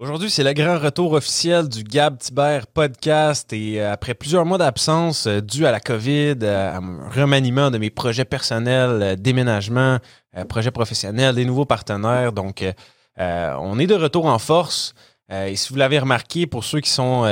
Aujourd'hui, c'est le grand retour officiel du Gab Tibert podcast et euh, après plusieurs mois d'absence euh, dû à la COVID, euh, à un remaniement de mes projets personnels, déménagement, projets professionnels, des nouveaux partenaires. Donc, on est de retour en force. Et si vous l'avez remarqué, pour ceux qui sont,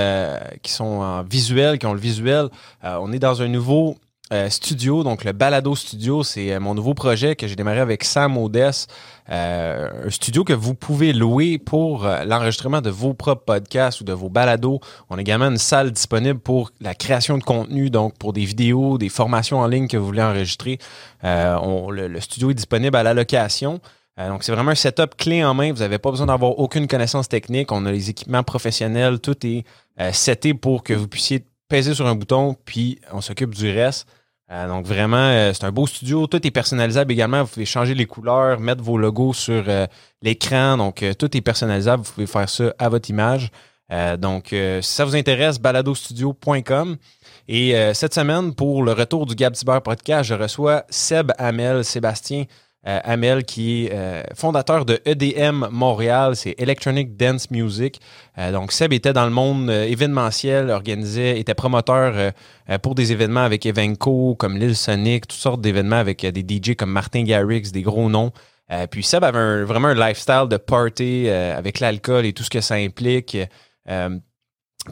qui sont en visuel, qui ont le visuel, on est dans un nouveau euh, studio, donc le Balado Studio, c'est euh, mon nouveau projet que j'ai démarré avec Sam Odess. Euh, un studio que vous pouvez louer pour l'enregistrement de vos propres podcasts ou de vos balados. On a également une salle disponible pour la création de contenu, donc pour des vidéos, des formations en ligne que vous voulez enregistrer. Le, studio est disponible à la location. Donc, c'est vraiment un setup clé en main. Vous n'avez pas besoin d'avoir aucune connaissance technique. On a les équipements professionnels. Tout est euh, seté pour que vous puissiez peser sur un bouton, puis on s'occupe du reste. Euh, donc, vraiment, euh, c'est un beau studio. Tout est personnalisable également. Vous pouvez changer les couleurs, mettre vos logos sur euh, l'écran. Donc, tout est personnalisable. Vous pouvez faire ça à votre image. Donc, si ça vous intéresse, baladostudio.com. Et cette semaine, pour le retour du Gab Cyber Podcast, je reçois Seb Hamel, Sébastien euh, Hamel, qui est euh, fondateur de EDM Montréal, c'est Electronic Dance Music. Euh, donc, Seb était dans le monde événementiel, organisait, était promoteur pour des événements avec Evenco, comme Lil Sonic, toutes sortes d'événements avec des DJ comme Martin Garrix, des gros noms. Puis Seb avait vraiment un lifestyle de party avec l'alcool et tout ce que ça implique.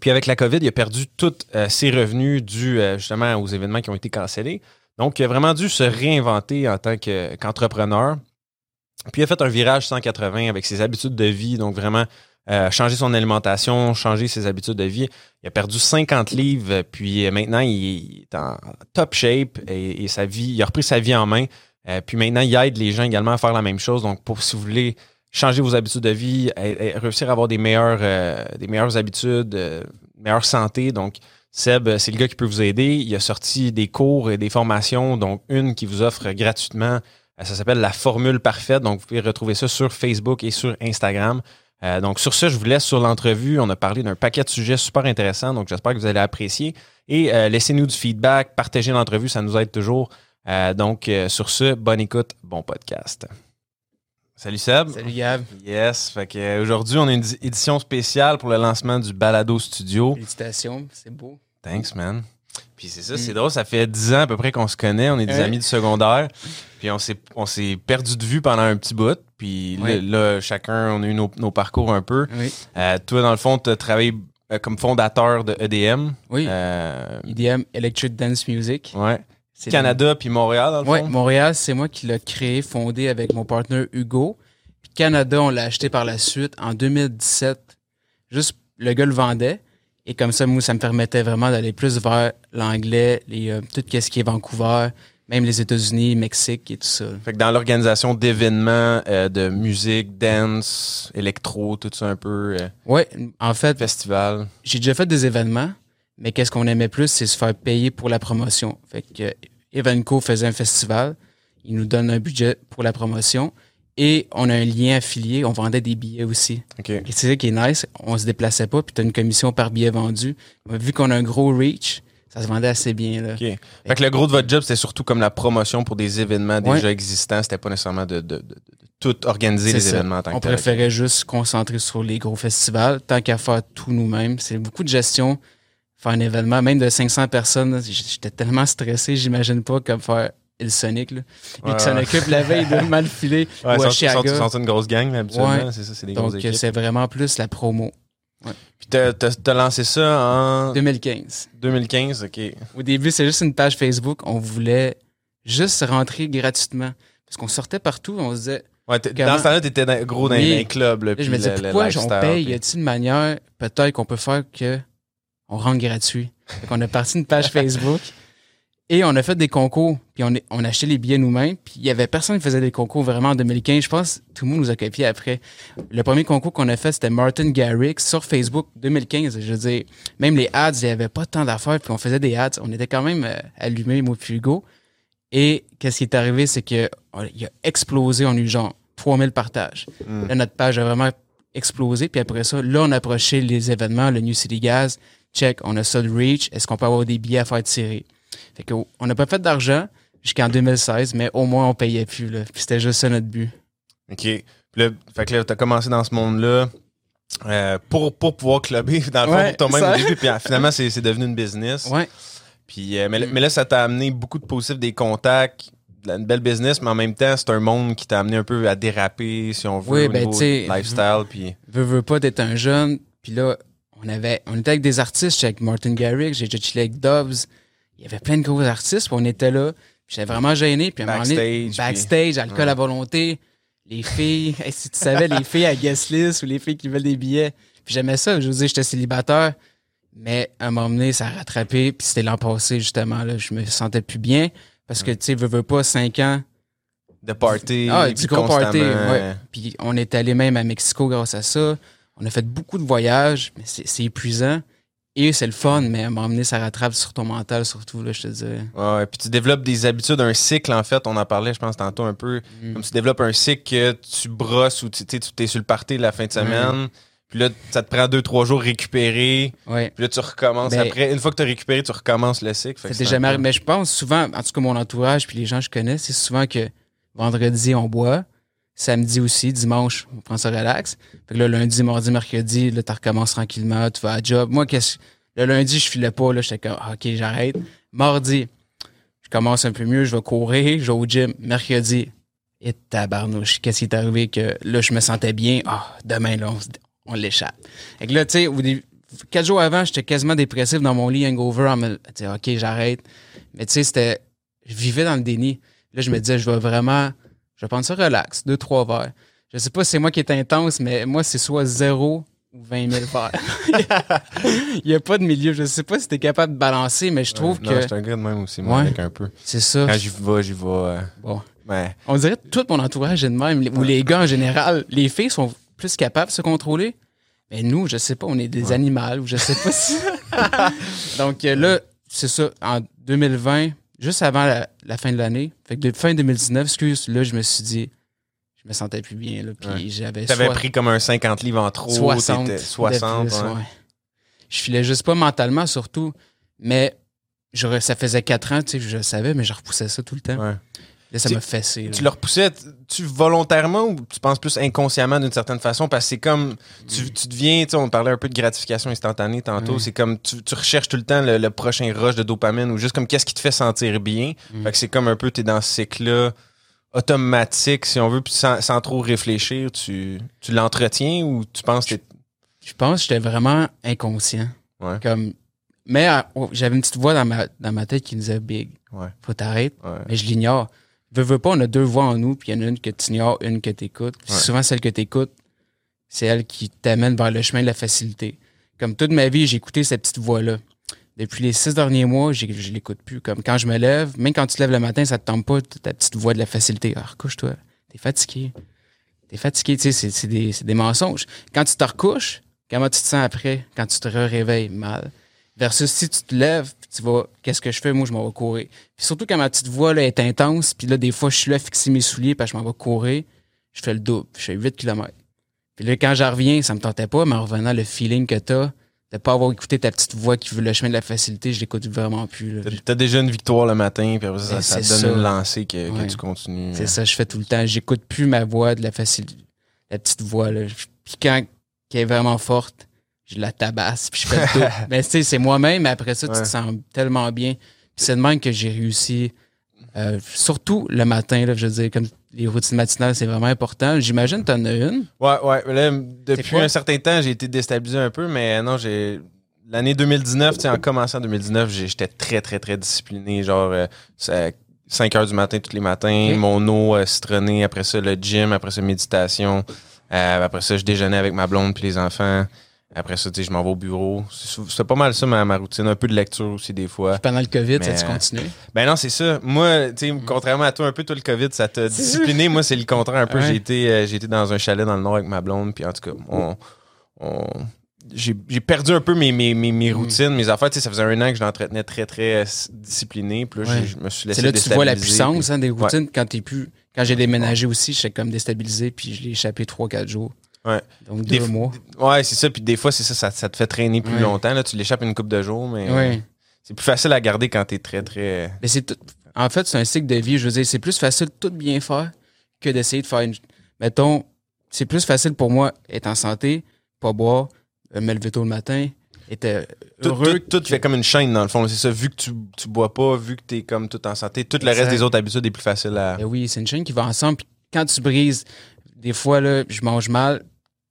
Puis avec la COVID, il a perdu tous ses revenus dus justement aux événements qui ont été cancellés. Donc, il a vraiment dû se réinventer en tant que- qu'entrepreneur. Puis il a fait un virage 180 avec ses habitudes de vie, donc vraiment euh, changer son alimentation, changer ses habitudes de vie. Il a perdu 50 livres, puis euh, maintenant il est en top shape et, sa vie, il a repris sa vie en main. Euh, puis maintenant, il aide les gens également à faire la même chose. Donc, pour si vous voulez changer vos habitudes de vie, réussir à avoir des meilleures, des meilleures habitudes, meilleure santé. Donc, Seb, euh, c'est le gars qui peut vous aider. Il a sorti des cours et des formations, donc une qui vous offre gratuitement. Euh, Ça s'appelle la formule parfaite. Donc, vous pouvez retrouver ça sur Facebook et sur Instagram. Euh, donc, sur ce, je vous laisse sur l'entrevue. On a parlé d'un paquet de sujets super intéressants. Donc, j'espère que vous allez apprécier. Et laissez-nous du feedback, partagez l'entrevue, ça nous aide toujours. Donc, sur ce, bonne écoute, bon podcast. Salut Seb. Salut Gab. Yes. Fait que, euh, aujourd'hui, on a une édition spéciale pour le lancement du Balado Studio. Félicitations, c'est beau. Thanks, man. Puis c'est ça, Mm. c'est drôle, ça fait 10 ans à peu près qu'on se connaît, on est des Ouais. amis du secondaire. Puis on s'est, on s'est perdu de vue pendant un petit bout. Puis là- Ouais. là, chacun, on a eu nos, nos parcours un peu. Oui. Euh, toi, dans le fond, tu as travaillé euh, comme fondateur de EDM. Oui. Euh, IDM Electric Dance Music. ouais. C'est Canada puis Montréal, dans le fond. Montréal, c'est moi qui l'ai créé, fondé avec mon partenaire Hugo. Puis Canada, on l'a acheté par la suite en 2017. Juste, le gars le vendait. Et comme ça, moi, ça me permettait vraiment d'aller plus vers l'anglais, les, euh, tout ce qui est Vancouver, même les États-Unis, Mexique et tout ça. Fait que dans l'organisation d'événements euh, de musique, dance, électro, tout ça un peu, euh, Ouais, en fait, festival. j'ai déjà fait des événements, mais qu'est-ce qu'on aimait plus, c'est se faire payer pour la promotion. Fait que Evenco faisait un festival, il nous donne un budget pour la promotion et on a un lien affilié, on vendait des billets aussi. Et c'est ça qui est nice, on se déplaçait pas, puis tu as une commission par billet vendu. Mais Vu qu'on a un gros reach, ça se vendait assez bien. Là. Fait que le gros de votre job, c'était surtout comme la promotion pour des événements Ouais. déjà existants. C'était pas nécessairement de, de- de- de- de tout organiser les ça. événements en tant que On préférait juste se concentrer sur les gros festivals, tant qu'à faire tout nous-mêmes. C'est beaucoup de gestion, faire un événement, même de 500 personnes. J'étais tellement stressé, j'imagine pas comme faire Il Sonic. Là. Ouais, qui s'en ouais. occupe la veille de mal filer Ouais, ou à sont, sont, Chiaga. sont une grosse gang, mais habituellement, c'est ça, c'est des grosses Donc, équipes. c'est vraiment plus la promo. Puis t'as, lancé ça en 2015. 2015, OK. Au début, c'est juste une page Facebook. On voulait juste rentrer gratuitement. Parce qu'on sortait partout, on se disait, Ouais, Comment- dans ce temps-là, t'étais gros dans, Oui. dans les clubs. Là, je me disais, le- le pourquoi on paye? Y a-t-il une manière, peut-être, qu'on peut faire que on rentre gratuit? Qu'on a parti une page Facebook et on a fait des concours. Puis on, on a acheté les billets nous-mêmes. Puis il y avait personne qui faisait des concours vraiment en 2015. Je pense que tout le monde nous a copié après. Le premier concours qu'on a fait, c'était Martin Garrix sur Facebook 2015. Je veux dire, même les ads, il n'y avait pas tant d'affaires. Puis on faisait des ads. On était quand même euh, allumés, moi puis Hugo. Et qu'est-ce qui est arrivé, c'est que on- il a explosé. On a eu genre 3000 partages. Mm. Là, notre page a vraiment explosé. Puis après ça, là, on a approché les événements, le New City Gas. Check, on a ça de reach. Est-ce qu'on peut avoir des billets à faire tirer? Fait que, on n'a pas fait d'argent jusqu'en 2016, mais au moins, on payait plus. Là. Puis c'était juste ça notre but. OK. Puis là, fait que là, t'as commencé dans ce monde-là. euh, pour, pour pouvoir clubber, dans le fond, pour toi-même au début. Puis euh, finalement, c'est c'est devenu une business. Ouais. Puis, euh, mais, là- Mm. mais là, ça t'a amené beaucoup de positifs, des contacts, une belle business, mais en même temps, c'est un monde qui t'a amené un peu à déraper, si on veut, Oui, au ben, niveau tu sais, lifestyle. Puis, veux, veux pas d'être un jeune. Puis là, on avait, on était avec des artistes, j'étais avec Martin Garrix, j'ai chillé avec Dobbs. Il y avait plein de gros artistes, puis on était là. Puis j'étais vraiment gêné. Puis à un moment donné, Backstage, backstage, alcool à volonté, les filles, hey, si tu savais, les filles à guest list ou les filles qui veulent des billets. Puis j'aimais ça. Je vous dis, j'étais célibataire. Mais à un moment donné, ça a rattrapé. Puis c'était l'an passé, justement. Là, je me sentais plus bien. Parce que, tu sais, veux, veux pas, cinq ans, de party. ah, puis du gros party, ouais. Puis on est allé même à Mexico grâce à ça. On a fait beaucoup de voyages, mais c'est épuisant. Et c'est le fun, mais à donné, ça rattrape sur ton mental, surtout, là, je te dirais. Ouais. Puis tu développes des habitudes, un cycle, en fait. On en parlait, je pense, tantôt un peu. Mm. Comme tu développes un cycle que tu brosses ou tu tu sais, tu t'es sur le party la fin de semaine. Puis là, ça te prend deux, trois jours récupérer. Ouais. Puis là, tu recommences Ben, après. Une fois que tu as récupéré, tu recommences le cycle. C'était jamais. Mais je pense souvent, en tout cas, mon entourage puis les gens que je connais, c'est souvent que vendredi, on boit. Samedi aussi, dimanche, on prend ça relax. Fait que là, lundi, mardi, mercredi, là, tu recommences tranquillement, tu vas à job. Moi, qu'est-ce le lundi, je filais pas, là, j'étais comme, ah, OK, j'arrête. Mardi, je commence un peu mieux, je vais courir, je vais au gym. Mercredi, et tabarnouche, qu'est-ce qui est arrivé que là, je me sentais bien? Ah, demain, là, on, on l'échappe. Fait que là, tu sais, quatre jours avant, j'étais quasiment dépressif dans mon lit, hangover, en me OK, j'arrête. Mais tu sais, c'était. Je vivais dans le déni. Là, je me disais, je vais vraiment. Je vais prendre ça relax, deux, trois verres. Je sais pas si c'est moi qui est intense, mais moi, c'est soit zéro ou 20 000 verres. Il n'y a pas de milieu. Je sais pas si tu es capable de balancer, mais je trouve Ouais, non, que je suis un gars de même aussi, moi, Ouais. avec un peu. c'est ça. Quand j'y vais, j'y vais. euh, Bon. ouais. On dirait que tout mon entourage est de même, ou les gars en général. Les filles sont plus capables de se contrôler. Mais nous, je sais pas, on est des Ouais. animaux, ou je sais pas si. Donc euh, là, c'est ça, en 2020, juste avant la, la fin de l'année, fait que de fin 2019, excuse, là, je me suis dit, je me sentais plus bien, là, puis Ouais. j'avais T'avais pris comme un 50 livres en trop. 60. t'étais- de 60. plus, ouais. ouais. Je filais juste pas mentalement, surtout, mais ça faisait quatre ans, tu sais, je le savais, mais je repoussais ça tout le temps. Ouais. Là, ça Tu- m'a fessé. là. Tu le repoussais, tu volontairement ou tu penses plus inconsciemment d'une certaine façon? Parce que c'est comme, tu, tu deviens, tu sais, on parlait un peu de gratification instantanée tantôt, Mm. c'est comme, tu, tu recherches tout le temps le, le prochain rush de dopamine ou juste comme qu'est-ce qui te fait sentir bien. Mm. Fait que c'est comme un peu, t'es dans ce cycle-là automatique, si on veut, puis sans, sans trop réfléchir, tu, tu l'entretiens ou tu penses que. Je pense que j'étais vraiment inconscient. Ouais. Comme, mais euh, oh, j'avais une petite voix dans ma, dans ma tête qui me disait Big, Ouais. faut t'arrêter. Ouais. Mais je l'ignore. Veux, veux pas, on a deux voix en nous, puis il y en a une que tu ignores, une que tu écoutes. Ouais. Souvent, celle que tu écoutes, c'est elle qui t'amène vers le chemin de la facilité. Comme toute ma vie, j'ai écouté cette petite voix-là. Depuis les six derniers mois, je l'écoute plus. Comme quand je me lève, même quand tu te lèves le matin, ça te tombe pas ta petite voix de la facilité. Ah, recouche-toi. T'es fatigué. T'es fatigué, tu sais, c'est- des, c'est des mensonges. Quand tu te recouches, comment tu te sens après, quand tu te réveilles mal? Versus si tu te lèves, puis tu vas, qu'est-ce que je fais? Moi, je m'en vais courir. Puis surtout quand ma petite voix là, est intense, puis là, des fois, je suis là à fixer mes souliers, puis je m'en vais courir, je fais le double, je fais 8 km. Puis là, quand j'en reviens, ça me tentait pas, mais en revenant, le feeling que t'as, de pas avoir écouté ta petite voix qui veut le chemin de la facilité, je l'écoute vraiment plus. là. T'as- déjà une victoire le matin, puis après ça, Ben, ça te donne ça. une lancée que, tu continues. C'est ça, je fais tout le temps. J'écoute plus ma voix de la facilité, la petite voix. Là. Puis quand elle est vraiment forte, je la tabasse, puis je fais le double. mais tu sais, c'est moi-même, mais après ça, tu te sens tellement bien. Puis c'est de même que j'ai réussi, euh, surtout le matin, là, je veux dire, comme les routines matinales, c'est vraiment important. J'imagine que tu en as une. Ouais, ouais. Là, depuis un certain temps, j'ai été déstabilisé un peu, mais non, j'ai. L'année 2019, tu sais, en commençant en 2019, j'ai- j'étais très, très, très discipliné. Genre, euh, c'est 5 heures du matin tous les matins, mon eau euh, citronnée, après ça, le gym, après ça, méditation. Euh, après ça, je déjeunais avec ma blonde puis les enfants. Après ça, je m'en vais au bureau. C'est pas mal ça, ma, ma routine. Un peu de lecture aussi, des fois. Pendant le COVID, ça tu continué? Ben non, c'est ça. Moi, tu contrairement à toi, un peu tout le COVID, ça t'a discipliné. Moi, c'est le contraire un peu. Ouais. J'ai été, euh, j'ai été dans un chalet dans le nord avec ma blonde, puis en tout cas, on, on- j'ai, perdu un peu mes, mes, mes, mes Mm. routines, mes affaires. Tu sais, ça faisait un an que je l'entretenais très, très euh, discipliné. Puis là, Ouais. je me suis laissé C'est là que tu vois la puissance hein, des Ouais. routines quand t'es plus. Quand j'ai déménagé aussi, j'étais comme déstabilisé, puis je l'ai échappé 3-4 jours. Ouais. Donc Des deux f- mois. Ouais, c'est ça. Puis des fois, c'est ça, ça, ça te fait traîner plus Ouais. longtemps. Là, tu l'échappes une couple de jours, mais euh, c'est plus facile à garder quand t'es très, très. Mais c'est tout- En fait, c'est un cycle de vie. Je veux dire, c'est plus facile de tout bien faire que d'essayer de faire une. Mettons, c'est plus facile pour moi être en santé pas boire, euh, me lever tôt le matin, était Tout, heureux. tout, fait comme une chaîne, dans le fond. C'est ça. Vu que tu, tu bois pas, vu que t'es comme tout en santé, tout le reste des autres habitudes est plus facile à. Ben oui, c'est une chaîne qui va ensemble. Puis quand tu brises, des fois, là, je mange mal.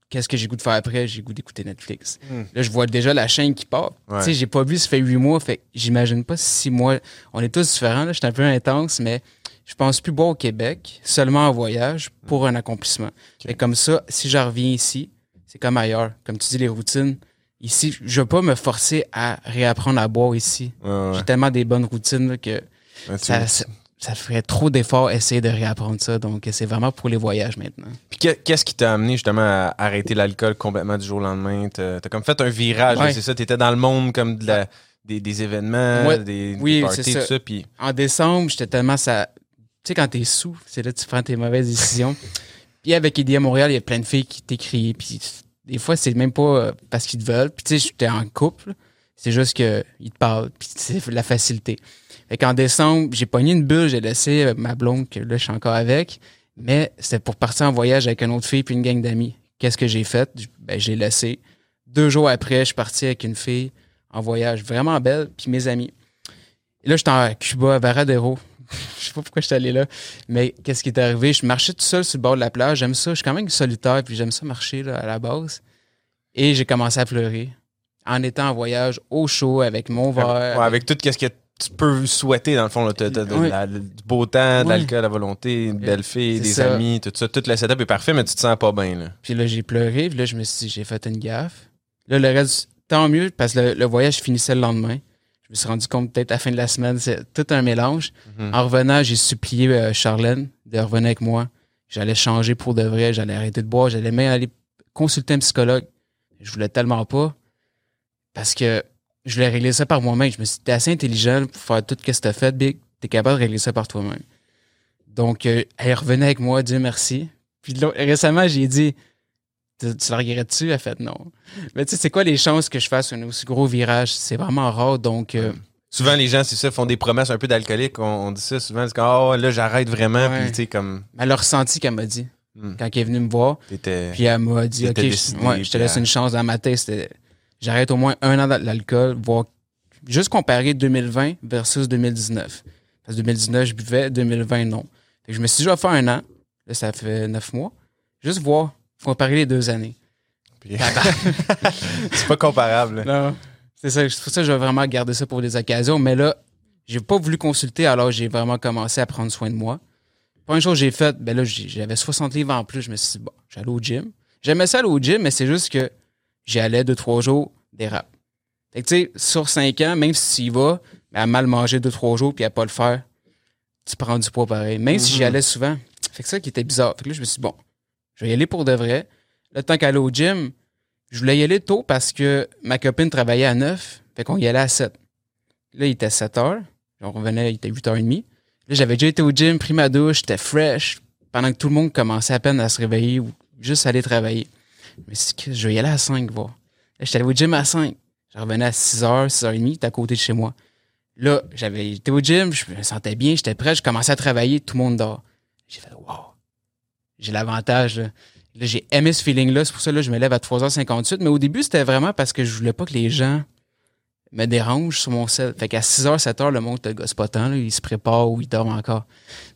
Qu'est-ce que j'ai goût de faire après? J'ai goût d'écouter Netflix. Hmm. Là, je vois déjà la chaîne qui part. Ouais. Tu sais, j'ai pas vu, ça fait huit mois. Fait que j'imagine pas six mois. On est tous différents, là. Je suis un peu intense, mais je pense plus boire au Québec, seulement en voyage, pour un accomplissement. Et comme ça, si je reviens ici, c'est comme ailleurs. Comme tu dis, les routines. Ici, je veux pas me forcer à réapprendre à boire ici. Ouais, ouais. J'ai tellement des bonnes routines là, que Ouais, tu- ça, ça, ça ferait trop d'efforts essayer de réapprendre ça. Donc, c'est vraiment pour les voyages maintenant. Puis que- qu'est-ce qui t'a amené justement à arrêter l'alcool complètement du jour au lendemain? T'as t'as comme fait un virage, Ouais. c'est ça? T'étais dans le monde comme de la- des, des événements, Ouais. des, parties, ça. tout ça. Puis En décembre, j'étais tellement ça. Tu sais, quand t'es sous, c'est là que tu prends tes mauvaises décisions. puis avec IDA Montréal, il y a plein de filles qui t'écrivent. Puis des fois, c'est même pas euh, parce qu'ils te veulent. Puis tu sais, j'étais en couple. C'est juste qu'ils te parlent. Puis c'est la facilité. Fait qu'en décembre, j'ai pogné une bulle, j'ai laissé euh, ma blonde, que là, je suis encore avec. Mais c'était pour partir en voyage avec une autre fille puis une gang d'amis. Qu'est-ce que j'ai fait? Ben, j'ai laissé. Deux jours après, je suis parti avec une fille en voyage vraiment belle, puis mes amis. Et là, j'étais à Cuba, à Varadero. je sais pas pourquoi j'étais allé là. Mais qu'est-ce qui est arrivé? Je marchais tout seul sur le bord de la plage. J'aime ça. Je suis quand même solitaire, puis j'aime ça marcher là, à la base. Et j'ai commencé à pleurer. En étant en voyage au chaud, avec mon verre. Ouais, avec tout ce que tu peux souhaiter, dans le fond, là, t'as- t'as de Oui. la- du beau temps, de Oui. l'alcool à volonté, une belle fille, des ça. amis, tout ça. Tout le setup est parfait, mais tu te sens pas bien. Là. Puis là, j'ai pleuré. Puis là, je me suis dit, j'ai fait une gaffe. Là, le reste, tant mieux, parce que le, le voyage finissait le lendemain. Je me suis rendu compte peut-être à la fin de la semaine, c'est tout un mélange. Mhm. En revenant, j'ai supplié euh, Charlène de revenir avec moi. J'allais changer pour de vrai, j'allais arrêter de boire, j'allais même aller consulter un psychologue. Je voulais tellement pas parce que je voulais régler ça par moi-même. Je me suis dit, t'es assez intelligent pour faire tout ce que t'as fait, Big. T'es capable de régler ça par toi-même. Donc, euh, elle revenait avec moi, Dieu merci. Puis récemment, j'ai dit, tu, tu la regrettes-tu? Elle a fait non. Mais tu sais, c'est quoi les chances que je fasse un aussi gros virage? C'est vraiment rare. Donc, euh, Souvent, les gens, c'est ça, font des promesses un peu d'alcoolique. On, on dit ça souvent. C'est comme, oh, là, j'arrête vraiment. Ouais. Puis, tu sais, comme, elle a ressenti qu'elle m'a dit Hmm. quand elle est venue me voir. Puis elle m'a dit, OK, je, ouais, je te laisse une chance dans ma tête. C'était, j'arrête au moins un an de l'alcool, voir, juste comparer 2020 versus 2019. Parce que 2019, je buvais, 2020, non. Fait que je me suis dit, je vais faire un an. Là, ça fait neuf mois. Juste voir, comparer les deux années. Puis- c'est pas comparable. Non. C'est ça, c'est pour ça que je vais vraiment garder ça pour des occasions. Mais là, j'ai pas voulu consulter, alors j'ai vraiment commencé à prendre soin de moi. Première chose que j'ai faite, ben là, j'avais 60 livres en plus. Je me suis dit, bon, j'allais au gym. J'aimais ça aller au gym, mais c'est juste que j'y allais deux, trois jours, des raps. Fait que, tu sais, sur cinq ans, même si tu y vas, à mal manger deux, trois jours puis à pas le faire, tu prends du poids pareil. Même si j'y Mhm. allais souvent. Fait que ça qui était bizarre. Fait que là, je me suis dit, bon, je vais y aller pour de vrai. Le temps qu'aller au gym, je voulais y aller tôt parce que ma copine travaillait à 9, fait qu'on y allait à 7. Là, il était 7 heures. On revenait, il était 8h30. Là, j'avais déjà été au gym, pris ma douche, j'étais fresh, pendant que tout le monde commençait à peine à se réveiller ou juste aller travailler. Mais que je vais y aller à 5 voir. Là, j'étais allé au gym à 5. Je revenais à 6h, 6h30, c'était à côté de chez moi. Là, j'avais été au gym, je me sentais bien, j'étais prêt, je commençais à travailler, tout le monde dort. J'ai fait wow. J'ai l'avantage. Là, Là, j'ai aimé ce feeling-là, c'est pour ça que je me lève à 3h58. Mais au début, c'était vraiment parce que je voulais pas que les gens me dérangent sur mon sel. Fait qu'à 6h, 7h, le monde te gosse pas tant, là, il se prépare ou il dort encore.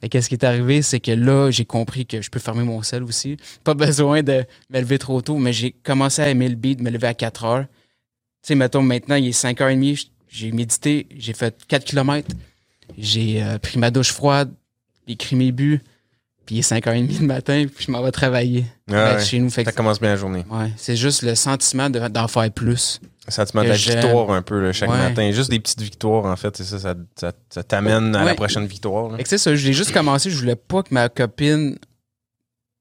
Fait qu'est-ce qui est arrivé, c'est que là, j'ai compris que je peux fermer mon sel aussi. Pas besoin de me lever trop tôt, mais j'ai commencé à aimer le beat, me lever à 4h. Tu sais, mettons, maintenant, il est 5h30, j'ai médité, j'ai fait 4 km, j'ai euh, pris ma douche froide, écrit mes buts, puis il est 5h30 le matin, puis je m'en vais travailler. Ouais, Ben, ouais. Chez nous, fait Ça que, commence bien la journée. ouais, c'est juste le sentiment de- d'en faire plus. Sentiment de la victoire un peu là, chaque Ouais. matin. Juste des petites victoires, en fait. C'est ça, ça, ça, ça t'amène à la prochaine victoire. c'est ça, j'ai juste commencé, je voulais pas que ma copine,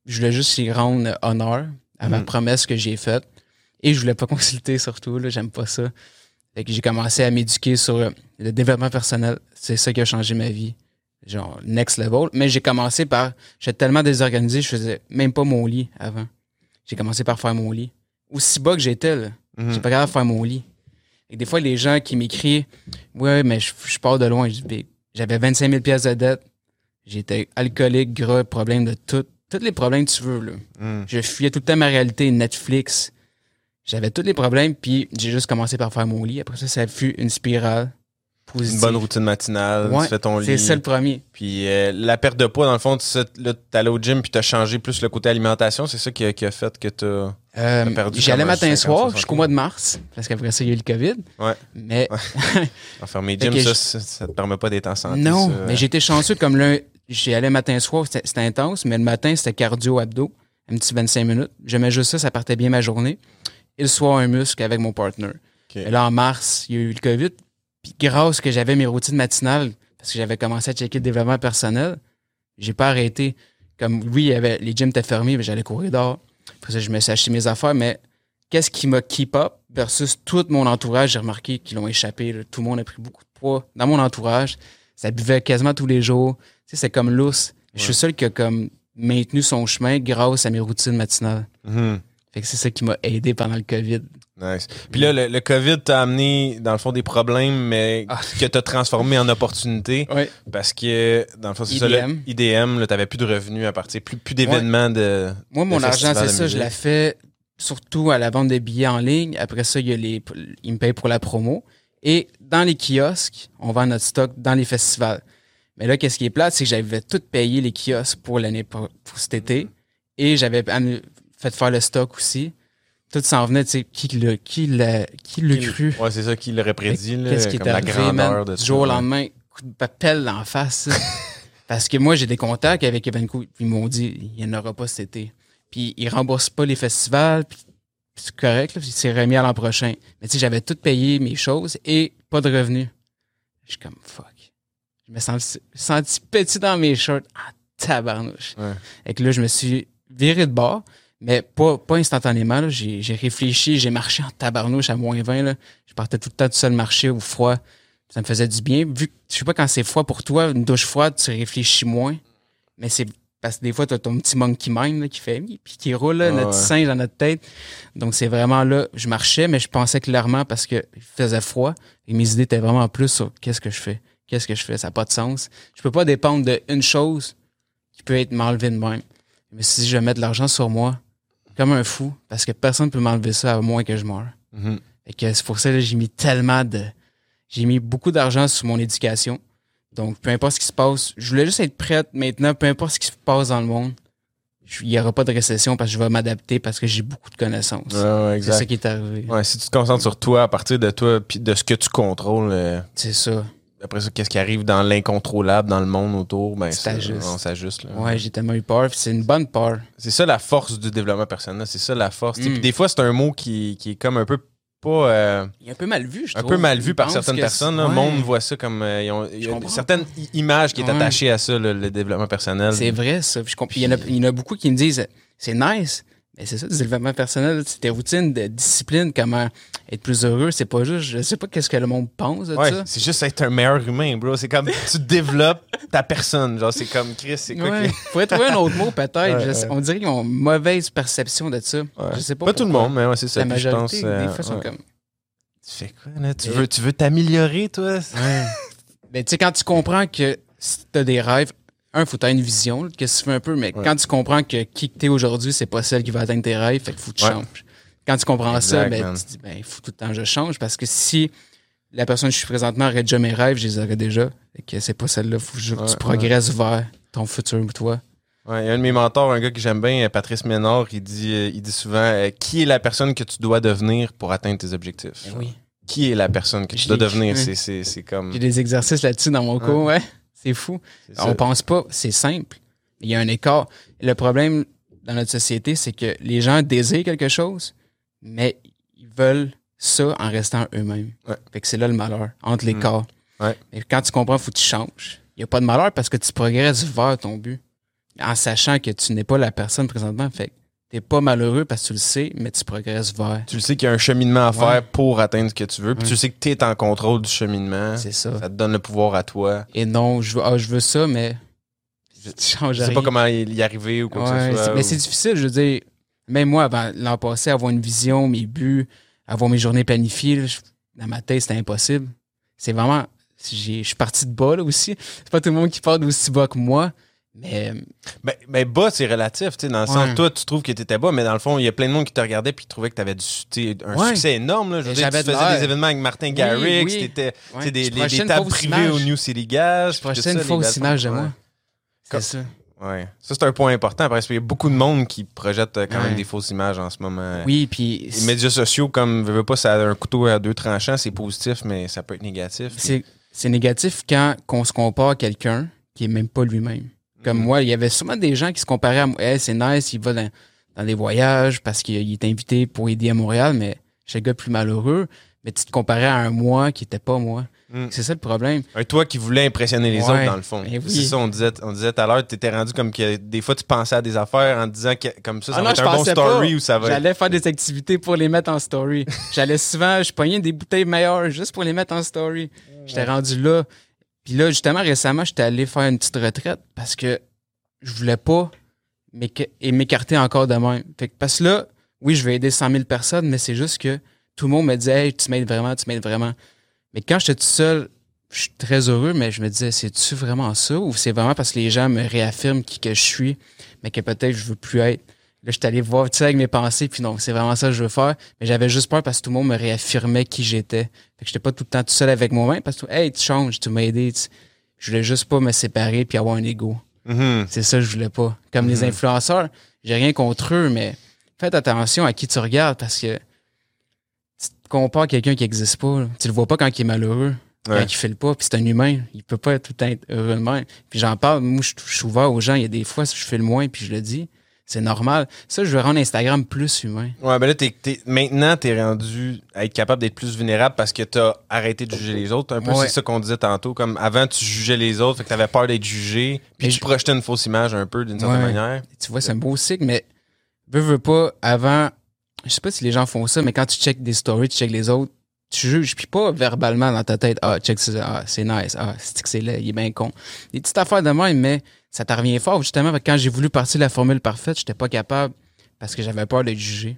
je voulais juste lui rendre honneur à ma Mhm. promesse que j'ai faite. Et je voulais pas consulter surtout, là, j'aime pas ça. Fait que j'ai commencé à m'éduquer sur le développement personnel. C'est ça qui a changé ma vie. Genre, next level. Mais j'ai commencé par, j'étais tellement désorganisé, je faisais même pas mon lit avant. J'ai commencé par faire mon lit. Aussi bas que j'étais, là. J'ai pas capable de faire mon lit. Et des fois, les gens qui m'écrivent Ouais, mais je, je pars de loin. Big, J'avais 25 000 pièces de dette. J'étais alcoolique, gras, problème de tout. Tous les problèmes que tu veux. Là. Mhm. Je fuyais tout le temps ma réalité, Netflix. J'avais tous les problèmes, puis j'ai juste commencé par faire mon lit. Après ça, ça fut une spirale Une bonne routine matinale, Ouais, tu fais ton lit. C'est ça le premier. Puis euh, la perte de poids, dans le fond, tu sais, là, t'es allé au gym puis t'as changé plus le côté alimentation. C'est ça qui a, qui a fait que t'as... Euh, T'as perdu allais un matin 50, soir 60. jusqu'au mois de mars, parce qu'après ça, il y a eu le COVID. Ouais. Mais Enfermé Fait gym, ça, ça, ça te permet pas d'être en santé. non, ça. mais j'étais chanceux comme là, j'y allais matin soir, c'était intense, mais le matin, c'était cardio-abdo, un petit 25 minutes. J'aimais juste ça, ça partait bien ma journée. Et le soir, un muscle avec mon partner. Et là, en mars, il y a eu le COVID. Puis grâce que j'avais mes routines matinales, parce que j'avais commencé à checker le développement personnel, j'ai pas arrêté. Comme oui, il y avait, les gyms étaient fermés, mais j'allais courir dehors. Après ça, je me suis acheté mes affaires, mais qu'est-ce qui m'a keep up versus tout mon entourage, j'ai remarqué qu'ils l'ont échappé. là. Tout le monde a pris beaucoup de poids. Dans mon entourage, ça buvait quasiment tous les jours. Tu sais, c'est comme lousse. Je suis seul qui a comme maintenu son chemin grâce à mes routines matinales. Mhm. Fait que c'est ça qui m'a aidé pendant le COVID. Nice. Puis là, le, le COVID t'a amené, dans le fond, des problèmes, mais Ah. que t'as transformé en opportunité. Ouais. Parce que, dans le fond, c'est ça, le IDM. Là, t'avais plus de revenus à partir, plus, plus d'événements de. Moi, mon argent, c'est ça, je la fais surtout à la vente de billets en ligne. Après ça, il y a les, ils me payent pour la promo. Et dans les kiosques, on vend notre stock dans les festivals. Mais là, qu'est-ce qui est plate, c'est que j'avais tout payé les kiosques pour l'année pour, pour cet été. Et j'avais fait faire le stock aussi. Tout s'en venait, tu sais, qui l'a, qui l'a, qui l'a cru? Ouais, c'est ça qui l'aurait prédit, là. Qu'est-ce qui est comme la arrivé, grandeur man, de du jour au lendemain, coup de pelle en face. Parce que moi, j'ai des contacts avec Evenco, puis ils m'ont dit, il n'y en aura pas cet été. Puis ils remboursent pas les festivals, puis c'est correct, là, c'est remis à l'an prochain. Mais tu sais, j'avais tout payé mes choses et pas de revenus. Je suis comme, fuck. Je me sens senti petit dans mes shorts. Ah, tabarnouche. Ouais. Et que là, je me suis viré de bord, mais pas, pas instantanément. là. J'ai réfléchi, j'ai marché en tabarnouche à moins 20. Là. Je partais tout le temps tout seul marcher au froid. Ça me faisait du bien. Vu que, je sais pas, quand c'est froid pour toi, une douche froide, tu réfléchis moins. Mais c'est parce que des fois, tu as ton petit monkey mind là, qui fait puis qui roule, là, notre ouais. singe dans notre tête. Donc, c'est vraiment là. Je marchais, mais je pensais clairement parce que il faisait froid. Et mes idées étaient vraiment plus sur qu'est-ce que je fais. Qu'est-ce que je fais? Ça n'a pas de sens. Je peux pas dépendre d'une chose qui peut être m'enlever de même. Mais si je vais mettre de l'argent sur moi, comme un fou, parce que personne ne peut m'enlever ça à moins que je meure. Mhm. Et que c'est pour ça que j'ai mis tellement de. J'ai mis beaucoup d'argent sur mon éducation. Donc, peu importe ce qui se passe, je voulais juste être prête maintenant, peu importe ce qui se passe dans le monde. Il n'y aura pas de récession parce que je vais m'adapter parce que j'ai beaucoup de connaissances. Ouais, ouais, c'est ça qui est arrivé. Ouais, si tu te concentres sur toi, à partir de toi, puis de ce que tu contrôles, euh, C'est ça. Après ça, qu'est-ce qui arrive dans l'incontrôlable, dans le monde autour, ben, ça, on s'ajuste. Ouais, j'ai tellement eu peur. puis C'est une bonne peur. C'est ça la force du développement personnel, c'est ça la force. Mm. Puis des fois, c'est un mot qui, qui est comme un peu pas. euh, Il est un peu mal vu, je un trouve. peu mal vu Ils par certaines personnes. Le ouais. monde voit ça comme. euh, ils ont- il y a comprends certaines images qui est Ouais. attachée à ça, le, le développement personnel. C'est vrai, ça. Je comprends. Il y, en a, il y en a beaucoup qui me disent c'est nice, mais c'est ça, du développement personnel, c'est tes routines de discipline, comment être plus heureux. C'est pas juste, je sais pas qu'est-ce que le monde pense de Ouais, ça. c'est juste être un meilleur humain, bro. C'est comme tu développes ta personne. Genre, c'est comme Chris, c'est quoi Ouais. qui- Faudrait trouver un autre mot, peut-être. Ouais. On dirait qu'ils ont une mauvaise perception de ça. Je sais pas. Pas tout le monde, mais ouais, c'est ça. La Puis je majorité, pense, euh, des fois, sont comme. Tu fais quoi, là? Tu veux, tu veux t'améliorer, toi? Mais tu sais, quand tu comprends que si t'as des rêves, un, faut que une vision, qu'est-ce que tu fais un peu, mais Ouais. quand tu comprends que qui que t'es aujourd'hui, c'est pas celle qui va atteindre tes rêves, fait qu'il faut que tu Ouais. changes. Quand tu comprends ça, ben, tu te dis, ben, il faut tout le temps que je change parce que si la personne que je suis présentement aurait déjà mes rêves, je les aurais déjà. Fait que c'est pas celle-là, faut que Ouais, tu progresses vers ton futur, toi. Ouais, un de mes mentors, un gars que j'aime bien, Patrice Ménard, il dit, euh, il dit souvent euh, Qui est la personne que tu dois devenir pour atteindre tes objectifs Ben oui. Qui est la personne que tu dois devenir? c'est comme. J'ai des exercices là-dessus dans mon cours, ouais. C'est fou. c'est ça. On pense pas, c'est simple. Il y a un écart. Le problème dans notre société, c'est que les gens désirent quelque chose, mais ils veulent ça en restant eux-mêmes. Ouais. Fait que c'est là le malheur, entre les Mm. corps. Ouais. Mais quand tu comprends, il faut que tu changes. Il n'y a pas de malheur parce que tu progresses vers ton but. En sachant que tu n'es pas la personne présentement. Fait t'es pas malheureux parce que tu le sais, mais tu progresses vers. Tu le sais qu'il y a un cheminement à faire Ouais. pour atteindre ce que tu veux, puis Ouais. tu sais que tu es en contrôle du cheminement. C'est ça. Ça te donne le pouvoir à toi. Et non, je veux, ah, je veux ça, mais Je- Je sais rien. pas comment y arriver ou quoi que ce soit. mais ou- c'est difficile, je veux dire. Même moi, avant l'an passé, avoir une vision, mes buts, avoir mes journées planifiées, je- dans ma tête, c'était impossible. C'est vraiment. Je suis parti de bas là aussi. C'est pas tout le monde qui part d'aussi bas que moi, Mais Ben, ben, bas, c'est relatif, tu sais, dans le sens, Ouais. toi, tu trouves que t'étais bas, mais dans le fond, il y a plein de monde qui te regardait puis qui trouvait que t'avais du, tu sais, un Ouais. succès énorme, là. Je veux Mais dire, tu faisais des événements avec Martin Garrix, oui. t'étais, tu ouais, sais, des, les- des tables privées au New City Gas. Je projetais une fausse image de moi. Comme- C'est ça. Ouais. Ça, c'est un point important parce qu'il y a beaucoup de monde qui projette euh, quand Ouais. même des fausses images en ce moment. Oui, puis Les médias sociaux, comme, veux, veux pas, ça a un couteau à deux tranchants, c'est positif, mais ça peut être négatif. c'est c'est négatif quand on se compare à quelqu'un qui est même pas lui-même. Comme Mhm. moi, il y avait sûrement des gens qui se comparaient à moi. Hey, c'est nice, il va dans, dans des voyages parce qu'il il est invité pour aider à Montréal, mais j'ai le gars plus malheureux. Mais tu te comparais à un moi qui était pas moi. Mm. C'est ça le problème. Un toi qui voulait impressionner les Ouais. autres, dans le fond. Oui. C'est ça, on disait, on disait tout à l'heure, tu étais rendu comme que des fois, tu pensais à des affaires en disant que comme ça, ça Ah va non, être un bon story ou ça va être. J'allais faire des activités pour les mettre en story. J'allais souvent, je pognais des bouteilles meilleures juste pour les mettre en story. J'étais rendu là. Puis là, justement, récemment, j'étais allé faire une petite retraite parce que je voulais pas m'écarter encore de même. Fait que, parce que là, oui, je vais aider 100 000 personnes, mais c'est juste que tout le monde me disait, hey, tu m'aides vraiment, tu m'aides vraiment. Mais quand j'étais tout seul, je suis très heureux, mais je me disais, c'est-tu vraiment ça? Ou c'est vraiment parce que les gens me réaffirment qui que je suis, mais que peut-être je veux plus être? Là, j'étais allé voir, tu sais, avec mes pensées, puis non, c'est vraiment ça que je veux faire. Mais j'avais juste peur parce que tout le monde me réaffirmait qui j'étais. Fait que j'étais pas tout le temps tout seul avec moi-même parce que, hey, tu changes, tu m'as aidé. tu- Je voulais juste pas me séparer puis avoir un ego. Mhm. C'est ça que je voulais pas. Comme les Mhm. influenceurs, j'ai rien contre eux, mais faites attention à qui tu regardes parce que tu te compares à quelqu'un qui existe pas. là. Tu le vois pas quand il est malheureux, Ouais. quand il fait le pas, puis c'est un humain. Il peut pas tout le temps être heureux de même. Puis j'en parle, moi, je je suis ouvert aux gens. Il y a des fois, je fais le moins, puis je le dis. C'est normal. Ça, je veux rendre Instagram plus humain. Ouais, ben là, t'es, t'es- maintenant, t'es rendu à être capable d'être plus vulnérable parce que t'as arrêté de juger les autres. Un peu, Ouais. c'est ça qu'on disait tantôt. Comme avant, tu jugeais les autres, fait que t'avais peur d'être jugé, puis Mais tu je- projetais une fausse image un peu, d'une certaine Ouais. manière. Tu vois, c'est un beau cycle, mais veux, veux pas, avant, je sais pas si les gens font ça, mais quand tu checkes des stories, tu checkes les autres, tu juges, puis pas verbalement dans ta tête, ah, check ça, ah, c'est nice, ah, c'est que c'est là, il est bien con. Des petites affaires de même, mais ça t'a revient fort, justement, parce que quand j'ai voulu partir de la formule parfaite, j'étais pas capable parce que j'avais peur d'être jugé.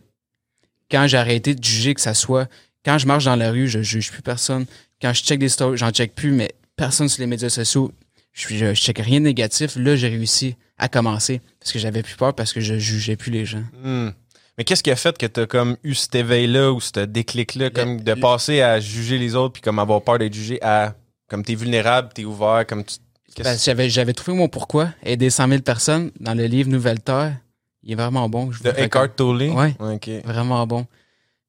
Quand j'ai arrêté de juger, que ça soit, quand je marche dans la rue, je juge plus personne. Quand je check des stories, j'en check plus, mais personne sur les médias sociaux, je, je, je check rien de négatif. Là, j'ai réussi à commencer parce que j'avais plus peur parce que je jugeais plus les gens. Hmm. Mais qu'est-ce qui a fait que t'as comme eu cet éveil-là ou ce déclic-là, comme de passer à juger les autres puis comme avoir peur d'être jugé à comme t'es vulnérable, t'es ouvert, comme tu. que j'avais, j'avais trouvé mon pourquoi. Aider 100 000 personnes dans le livre Nouvelle Terre. Il est vraiment bon. Je De Eckhart Tolle? Ok. Vraiment bon.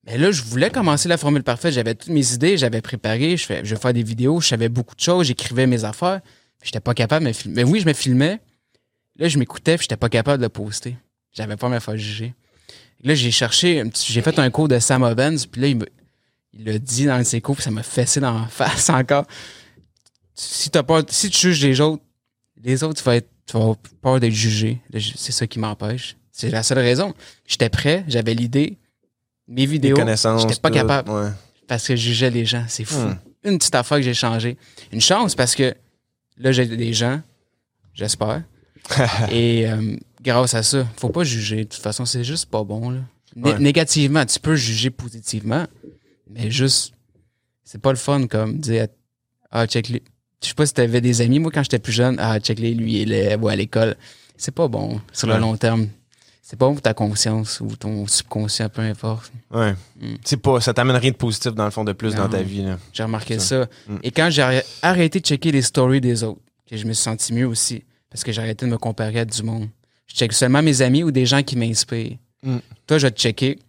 Mais là, je voulais commencer la formule parfaite. J'avais toutes mes idées, j'avais préparé, je, fais, je vais faire des vidéos, je savais beaucoup de choses, j'écrivais mes affaires. J'étais pas capable de me filmer. Mais oui, je me filmais. Là, je m'écoutais, puis j'étais pas capable de le poster. J'avais pas me faire juger. Là, j'ai cherché, j'ai fait un cours de Sam Ovens, puis là, il me, il l'a dit dans ses cours, puis ça m'a fessé dans la face encore. Si, t'as peur, si tu juges les autres, les autres, tu vas, être, tu vas avoir peur d'être jugé. C'est ça qui m'empêche. C'est la seule raison. J'étais prêt, j'avais l'idée. Mes vidéos, j'étais pas capable Ouais. parce que je jugeais les gens. C'est fou. Hmm. Une petite affaire que j'ai changé. Une chance parce que là, j'ai des gens, j'espère. Et euh, grâce à ça, faut pas juger. De toute façon, c'est juste pas bon. Là. Né- Ouais. Négativement, tu peux juger positivement, mais juste, c'est pas le fun comme dire Ah, check lui. Je sais pas si t'avais des amis, moi, quand j'étais plus jeune, Ah, check les lui, il est à l'école. C'est pas bon sur le long terme. C'est pas bon pour ta conscience ou ton subconscient, peu importe. Ouais. Hmm. C'est pas, ça t'amène rien de positif dans le fond de plus Non. dans ta vie. J'ai remarqué Ça. ça. Mm. Et quand j'ai arrê- arrêté de checker les stories des autres, que je me suis senti mieux aussi, parce que j'ai arrêté de me comparer à du monde. Je check seulement mes amis ou des gens qui m'inspirent. Mm. Toi, je vais te checker,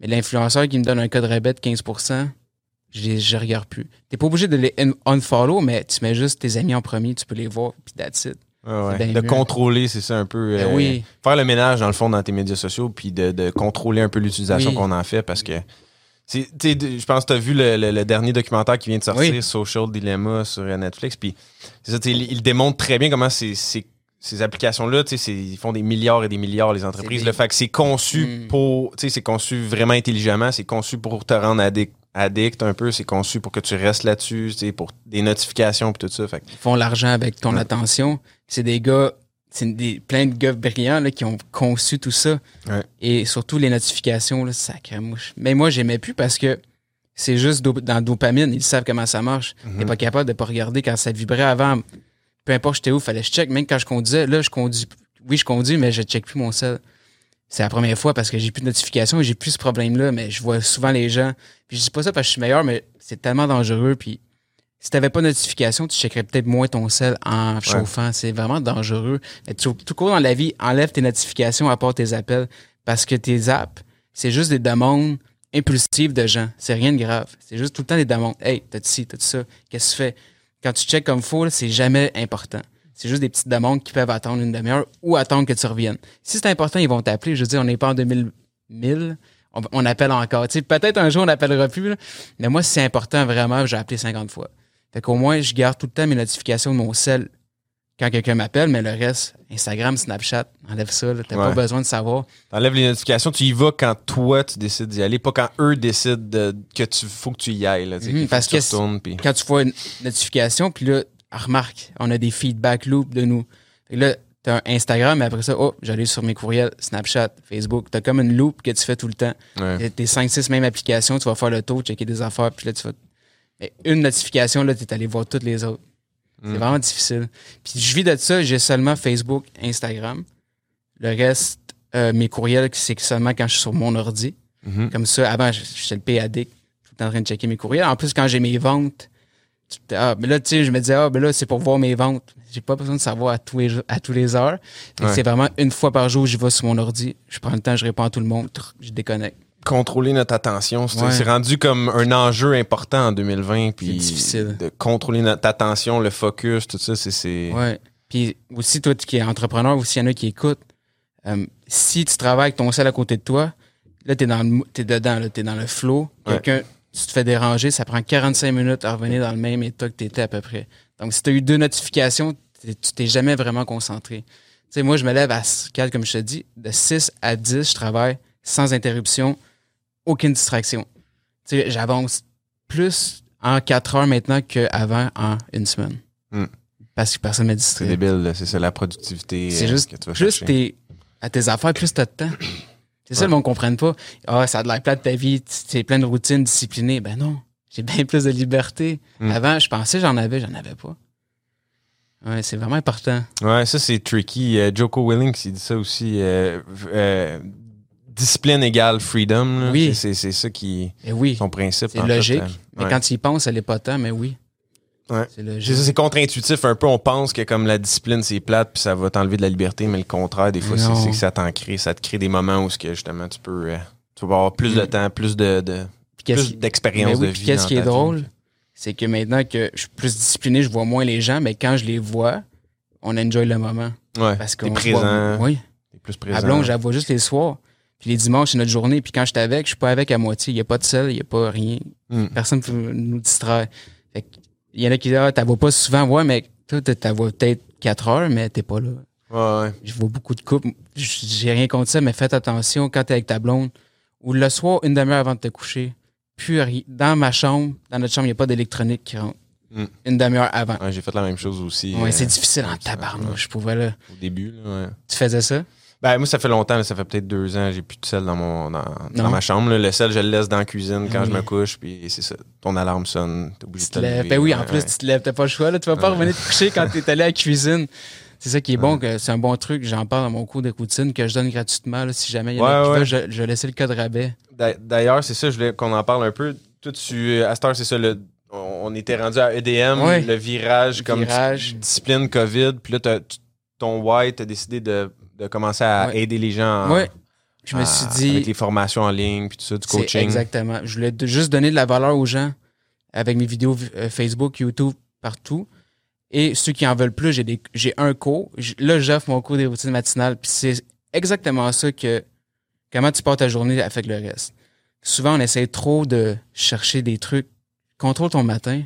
mais l'influenceur qui me donne un code rabais de 15%, je je regarde plus. T'es pas obligé de les un- unfollow, mais tu mets juste tes amis en premier, tu peux les voir, puis that's it. Ouais. De mieux. contrôler, c'est ça un peu. Ben euh, oui. Faire le ménage, dans le fond, dans tes médias sociaux, puis de, de contrôler un peu l'utilisation Oui. qu'on en fait parce que. c'est- Je pense que tu as vu le, le- le dernier documentaire qui vient de sortir, Oui. Social Dilemma, sur euh, Netflix. Puis, c'est il, il démontre très bien comment ces, ces, applications-là, tu sais, c'est- ils font des milliards et des milliards, les entreprises. Le fait que c'est conçu Mm. pour. Tu sais, c'est conçu vraiment intelligemment, c'est conçu pour te rendre addict, addict un peu, c'est conçu pour que tu restes là-dessus, pour des notifications, puis tout ça. Fait Ils font l'argent avec ton Ouais. attention. C'est des gars, c'est des, plein de gars brillants là, qui ont conçu tout ça. Ouais. Et surtout les notifications, là, sacré mouche. Mais moi, j'aimais plus parce que c'est juste do- dans la dopamine. Ils savent comment ça marche. Mhm. T'es pas capable de pas regarder quand ça vibrait avant. Peu importe j'étais où, fallait que je check. Même quand je conduisais, là, je conduis. Oui, je conduis, mais je check plus mon sel. C'est la première fois parce que j'ai plus de notifications et j'ai plus ce problème-là, mais je vois souvent les gens. Puis je dis pas ça parce que je suis meilleur, mais c'est tellement dangereux. Puis si t'avais pas de notification, tu checkerais peut-être moins ton sel en chauffant. C'est vraiment dangereux. Mais tout, tout court dans la vie, enlève tes notifications à part tes appels parce que tes apps, c'est juste des demandes impulsives de gens. C'est rien de grave. C'est juste tout le temps des demandes. Hey, t'as ci, t'as ça? Qu'est-ce que tu fais? Quand tu checkes comme faux, c'est jamais important. C'est juste des petites demandes qui peuvent attendre une demi-heure ou attendre que tu reviennes. Si c'est important, ils vont t'appeler. Je veux dire, on n'est pas en 2000. On, appelle encore. Tu peut-être un jour, on n'appellera plus. Mais moi, si c'est important, vraiment, j'ai appelé 50 fois. Fait qu'au moins, je garde tout le temps mes notifications de mon cell quand quelqu'un m'appelle, mais le reste, Instagram, Snapchat, enlève ça. T'as Ouais. pas besoin de savoir. T'enlèves les notifications, tu y vas quand toi tu décides d'y aller, pas quand eux décident de- que tu faut que tu y ailles. Là, Mhm, parce que tu retournes, quand tu vois une notification, puis là, remarque, on a des feedback loops de nous. Là, t'as un Instagram, mais après ça, oh, j'allais sur mes courriels, Snapchat, Facebook. T'as comme une loop que tu fais tout le temps. Ouais. Tes 5-6 mêmes applications, tu vas faire le tour, checker des affaires, puis là, tu vas. Mais une notification, là, t'es allé voir toutes les autres. C'est Mm. vraiment difficile. Puis je vis de ça, j'ai seulement Facebook, Instagram. Le reste, euh, mes courriels, c'est seulement quand je suis sur mon ordi. Mhm. Comme ça, avant, j'étais le PAD, tout le temps en train de checker mes courriels. En plus, quand j'ai mes ventes, tu- ah, mais là, tu sais, je me disais, ah, ben là, c'est pour voir mes ventes. J'ai pas besoin de savoir à tous les, à tous les heures. Ouais. C'est vraiment une fois par jour, j'y vais sur mon ordi. Je prends le temps, je réponds à tout le monde, je déconnecte. Contrôler notre attention, c'est Ouais. rendu comme un enjeu important en 2020. Puis C'est difficile. De contrôler notre attention, le focus, tout ça, c'est-. Ouais. Puis aussi, toi qui es entrepreneur, ou s'il y en a qui écoutent, euh, si tu travailles avec ton sel à côté de toi, là, t'es dans le, t'es dedans, là, t'es dans le flow. Ouais. Quelqu'un, tu te fais déranger, ça prend 45 minutes à revenir dans le même état que t'étais à peu près. Donc, si tu as eu deux notifications, tu t'es jamais vraiment concentré. Tu sais, moi, je me lève à, s- quatre, comme je te dis, de 6 à 10, je travaille sans interruption, aucune distraction. J'avance plus en 4 heures maintenant qu'avant en une semaine. Hmm. Parce que personne ne m'a C'est distrait. débile, là. c'est ça la productivité C'est euh, juste, que tu vas plus t'es à tes affaires, plus t'as de temps. C'est ça, le monde ne comprenne pas. Ah, ça a de l'air plate ta vie, c'est plein de routines disciplinées. Ben non, j'ai bien plus de liberté. Mm. Avant, je pensais j'en avais, j'en avais pas. Ouais, c'est vraiment important. Ouais, ça c'est tricky. Euh, Joko Willings, il dit ça aussi. euh, euh, discipline égale freedom. là. Oui. C'est ça qui Et oui, son principe. c'est fait, logique. euh, mais ouais. quand tu y penses, elle est pas tant, mais oui. Ouais. C'est contre-intuitif un peu. On pense que comme la discipline, c'est plate, puis ça va t'enlever de la liberté, mais le contraire, des fois, c'est que ça t'en crée. Ça te crée des moments où que, justement tu peux, euh, tu vas avoir plus de Mm. temps, plus de, de plus d'expérience oui, de puis vie. qu'est-ce qui est drôle, c'est que maintenant que je suis plus discipliné, je vois moins les gens, mais quand je les vois, on enjoy le moment. Ouais, Parce qu'on se présent, voit- Oui. t'es plus À présent. blonde, je la vois juste les soirs. Puis les dimanches, c'est notre journée. Puis quand je suis avec, je suis pas avec à moitié. Il n'y a pas de sel, il n'y a pas rien. Mm. Personne ne nous distraire. Fait il y en a qui disent, ah, vois pas souvent. Ouais, mais toi, t'as vois peut-être 4 heures, mais t'es pas là. Ouais, ouais. Je vois beaucoup de couples. J'ai rien contre ça, mais faites attention quand t'es avec ta blonde. Ou le soir, une demi-heure avant de te coucher. Rien. Dans ma chambre, dans notre chambre, il n'y a pas d'électronique qui rentre. Mm. Une demi-heure avant. Ouais, j'ai fait la même chose aussi. Ouais, euh, c'est difficile en tabarnouche. Je pouvais là. Au début, là, ouais. Tu faisais ça? Ben, moi, ça fait longtemps, ça fait peut-être deux ans, j'ai plus de sel dans, mon, dans, ma chambre. là. Le sel, je le laisse dans la cuisine quand je me couche, puis c'est ça. Ton alarme sonne, t'es obligé Tu de te lèves. lever, Ben oui, en ouais, plus, ouais. tu te lèves, t'as pas le choix. Là. Tu vas pas revenir te coucher quand t'es allé à la cuisine. C'est ça qui est bon, que c'est un bon truc. J'en parle dans mon cours de routine que je donne gratuitement. là, si jamais il y en a Ouais, qui ouais. veulent, je, je vais laisser le code rabais. D'a- D'ailleurs, c'est ça, je voulais qu'on en parle un peu. Toi, tu, à cette heure, c'est ça, le, on était rendu à EDM, le virage, comme Virage. tu- discipline COVID, puis là, t'as- ton white a décidé de, de commencer à Ouais. aider les gens en- Ouais. Je me suis avec dit, les formations en ligne, puis tout ça, du coaching. exactement. Je voulais juste donner de la valeur aux gens avec mes vidéos euh, Facebook, YouTube, partout. Et ceux qui en veulent plus, j'ai des- j'ai un cours. Là, j'offre mon cours des routines matinales. Puis c'est exactement ça que comment tu passes ta journée avec le reste. Souvent, on essaie trop de chercher des trucs. Contrôle ton matin.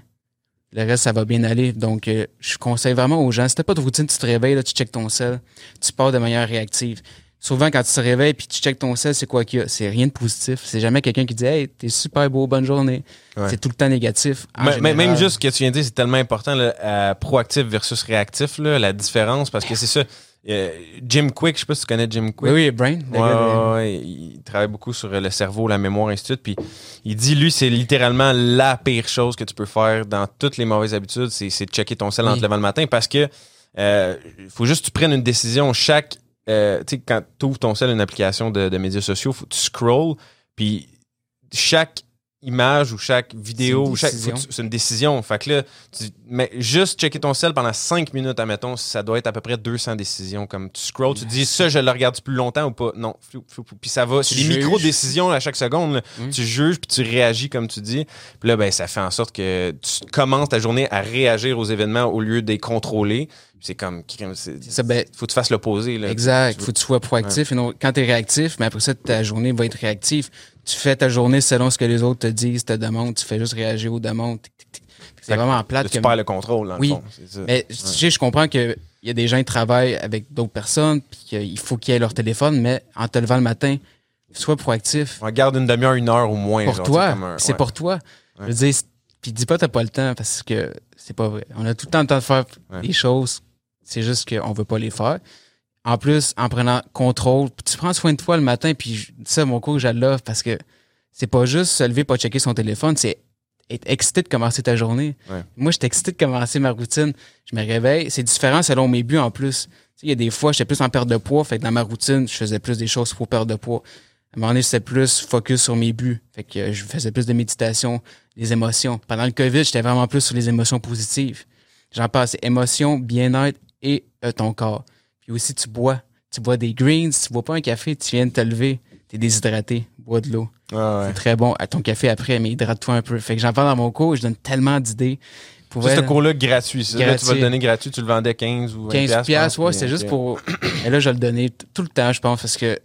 Le reste, ça va bien aller. Donc, euh, je conseille vraiment aux gens, si t'as pas de routine, tu te réveilles, là, tu checkes ton sel, tu pars de manière réactive. Souvent, quand tu te réveilles puis tu checkes ton sel, c'est quoi qu'il y a? C'est rien de positif. C'est jamais quelqu'un qui dit Hey, t'es super beau, bonne journée. Ouais. C'est tout le temps négatif. Mais- mais- général. même juste ce que tu viens de dire, c'est tellement important, là, euh, proactif versus réactif, là, la différence, parce que c'est ça. Euh, Jim Quick, je sais pas si tu connais Jim Quick. Oui, oui, Brain. Ouais, ouais, ouais, il travaille beaucoup sur le cerveau, la mémoire, ainsi de suite. Puis il dit, lui, c'est littéralement la pire chose que tu peux faire dans toutes les mauvaises habitudes, c'est de checker ton sel en te levant le matin parce que euh, faut juste que tu prennes une décision chaque. euh, tu sais, quand tu ouvres ton sel, une application de, de médias sociaux, faut que tu scrolls, puis chaque image ou chaque vidéo, ou chaque- c'est une décision. Fait que là, tu- mais juste checker ton sel pendant 5 minutes, admettons, ça doit être à peu près 200 décisions. Comme tu scrolls, tu dis ça, je le regarde plus longtemps ou pas? Non. Puis ça va. C'est des micro-décisions à chaque seconde. là. Oui. Tu juges, puis tu réagis comme tu dis. Puis là, ben, ça fait en sorte que tu commences ta journée à réagir aux événements au lieu de les contrôler. C'est comme. ça, ben, faut que tu fasses l'opposé. là. Exact. Tu Faut que tu sois proactif. Et non, quand tu es réactif, mais après ça, ta journée va être réactive. Tu fais ta journée selon ce que les autres te disent, te demandent. Tu fais juste réagir aux demandes. C'est vraiment plate. tu comme- perds le contrôle, dans Oui. le fond. c'est ça. Mais tu sais, je comprends qu'il y a des gens qui travaillent avec d'autres personnes, puis qu'il faut qu'ils aient leur téléphone, mais en te levant le matin, sois proactif. On garde une demi-heure, une heure au moins. pour genre, toi. C'est ouais. pour toi. Je veux dire, puis dis pas que t'as pas le temps parce que c'est pas vrai. On a tout le temps le temps de faire des choses. C'est juste qu'on veut pas les faire. En plus, en prenant contrôle, tu prends soin de toi le matin, puis je- ça, mon cours, j'adore parce que c'est pas juste se lever pas checker son téléphone, c'est être excité de commencer ta journée. Ouais. Moi, j'étais excité de commencer ma routine. Je me réveille. C'est différent selon mes buts en plus. Il y a des fois, j'étais plus en perte de poids. Fait que dans ma routine, je faisais plus des choses pour perdre de poids. À un moment donné, c'était plus focus sur mes buts. Fait que euh, je faisais plus de méditation, des émotions. Pendant le COVID, j'étais vraiment plus sur les émotions positives. J'en passe émotions, bien-être et euh, ton corps. Puis aussi, tu bois. Tu bois des greens, tu bois pas un café, tu viens de te lever, t'es déshydraté, bois de l'eau. Ouais. C'est très bon. À ton café après, mais hydrate-toi un peu. Fait que j'en parle dans mon cours, je donne tellement d'idées. Pour ce cours-là, gratuit. ça. Là, tu vas le donner gratuit, tu le vendais 15 ou 20 15 piastres, piastres, ouais, c'est juste pour. Et là, je le donnais t- tout le temps, je pense, parce que.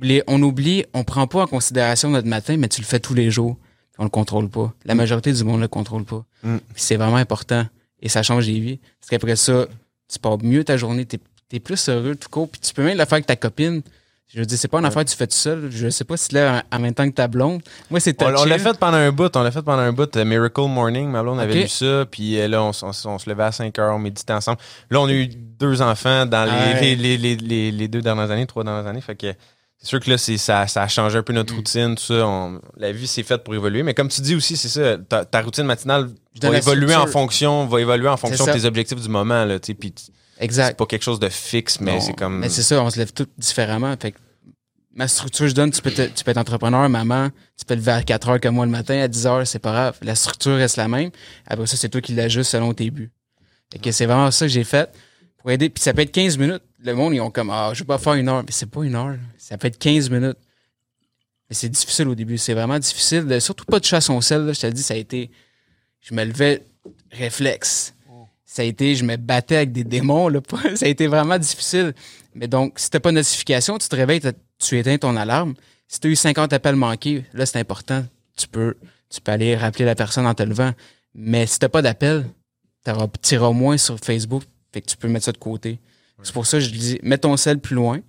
les- on oublie, on prend pas en considération notre matin, mais tu le fais tous les jours. On le contrôle pas. La majorité du monde le contrôle pas. Mm. C'est vraiment important. Et ça change les vies. Parce qu'après ça, tu pars mieux ta journée, t'es es plus heureux, tout court. Puis tu peux même le faire avec ta copine. Je veux dire, c'est pas une affaire que tu fais tout seul. Je sais pas si là, en même temps que ta blonde. Moi, c'est On, on l'a fait pendant un bout, on l'a fait pendant un bout, euh, Miracle Morning, ma blonde avait lu ça, puis euh, là, on, on se levait à 5 heures, on méditait ensemble. Là, on a eu deux enfants dans les, ouais. les, les, les, deux dernières années, trois dernières années, fait que c'est sûr que là, ça, ça a changé un peu notre Mm. routine, tout ça. On- la vie, c'est faite pour évoluer, mais comme tu dis aussi, c'est ça, ta, ta routine matinale va évoluer en fonction, va évoluer en fonction de tes objectifs du moment, là, tu sais, puis t- Exact. c'est pas quelque chose de fixe, mais c'est comme... Mais c'est ça, on se lève tous différemment. Fait que ma structure, je donne, tu peux, te- tu peux être entrepreneur, maman, tu peux te lever à 4 heures comme moi le matin, à 10 heures, c'est pas grave. La structure reste la même. Après ça, c'est toi qui l'ajustes selon tes buts. Fait que c'est vraiment ça que j'ai fait pour aider. Puis ça peut être 15 minutes. Le monde, ils ont comme, ah, je vais pas faire une heure. Mais c'est pas une heure. Ça peut être 15 minutes. Mais c'est difficile au début. C'est vraiment difficile. de- surtout pas de chasse au sel. là. Je te le dis, ça a été. Je me levais réflexe. Ça a été, je me battais avec des démons. Là. Ça a été vraiment difficile. Mais donc, si t'as pas de notification, tu te réveilles, tu éteins ton alarme. Si tu as eu 50 appels manqués, là, c'est important. Tu peux, tu peux aller rappeler la personne en te levant. Mais si t'as pas d'appel, tu iras moins sur Facebook. Fait que tu peux mettre ça de côté. C'est pour ça que je dis, mets ton sel plus loin,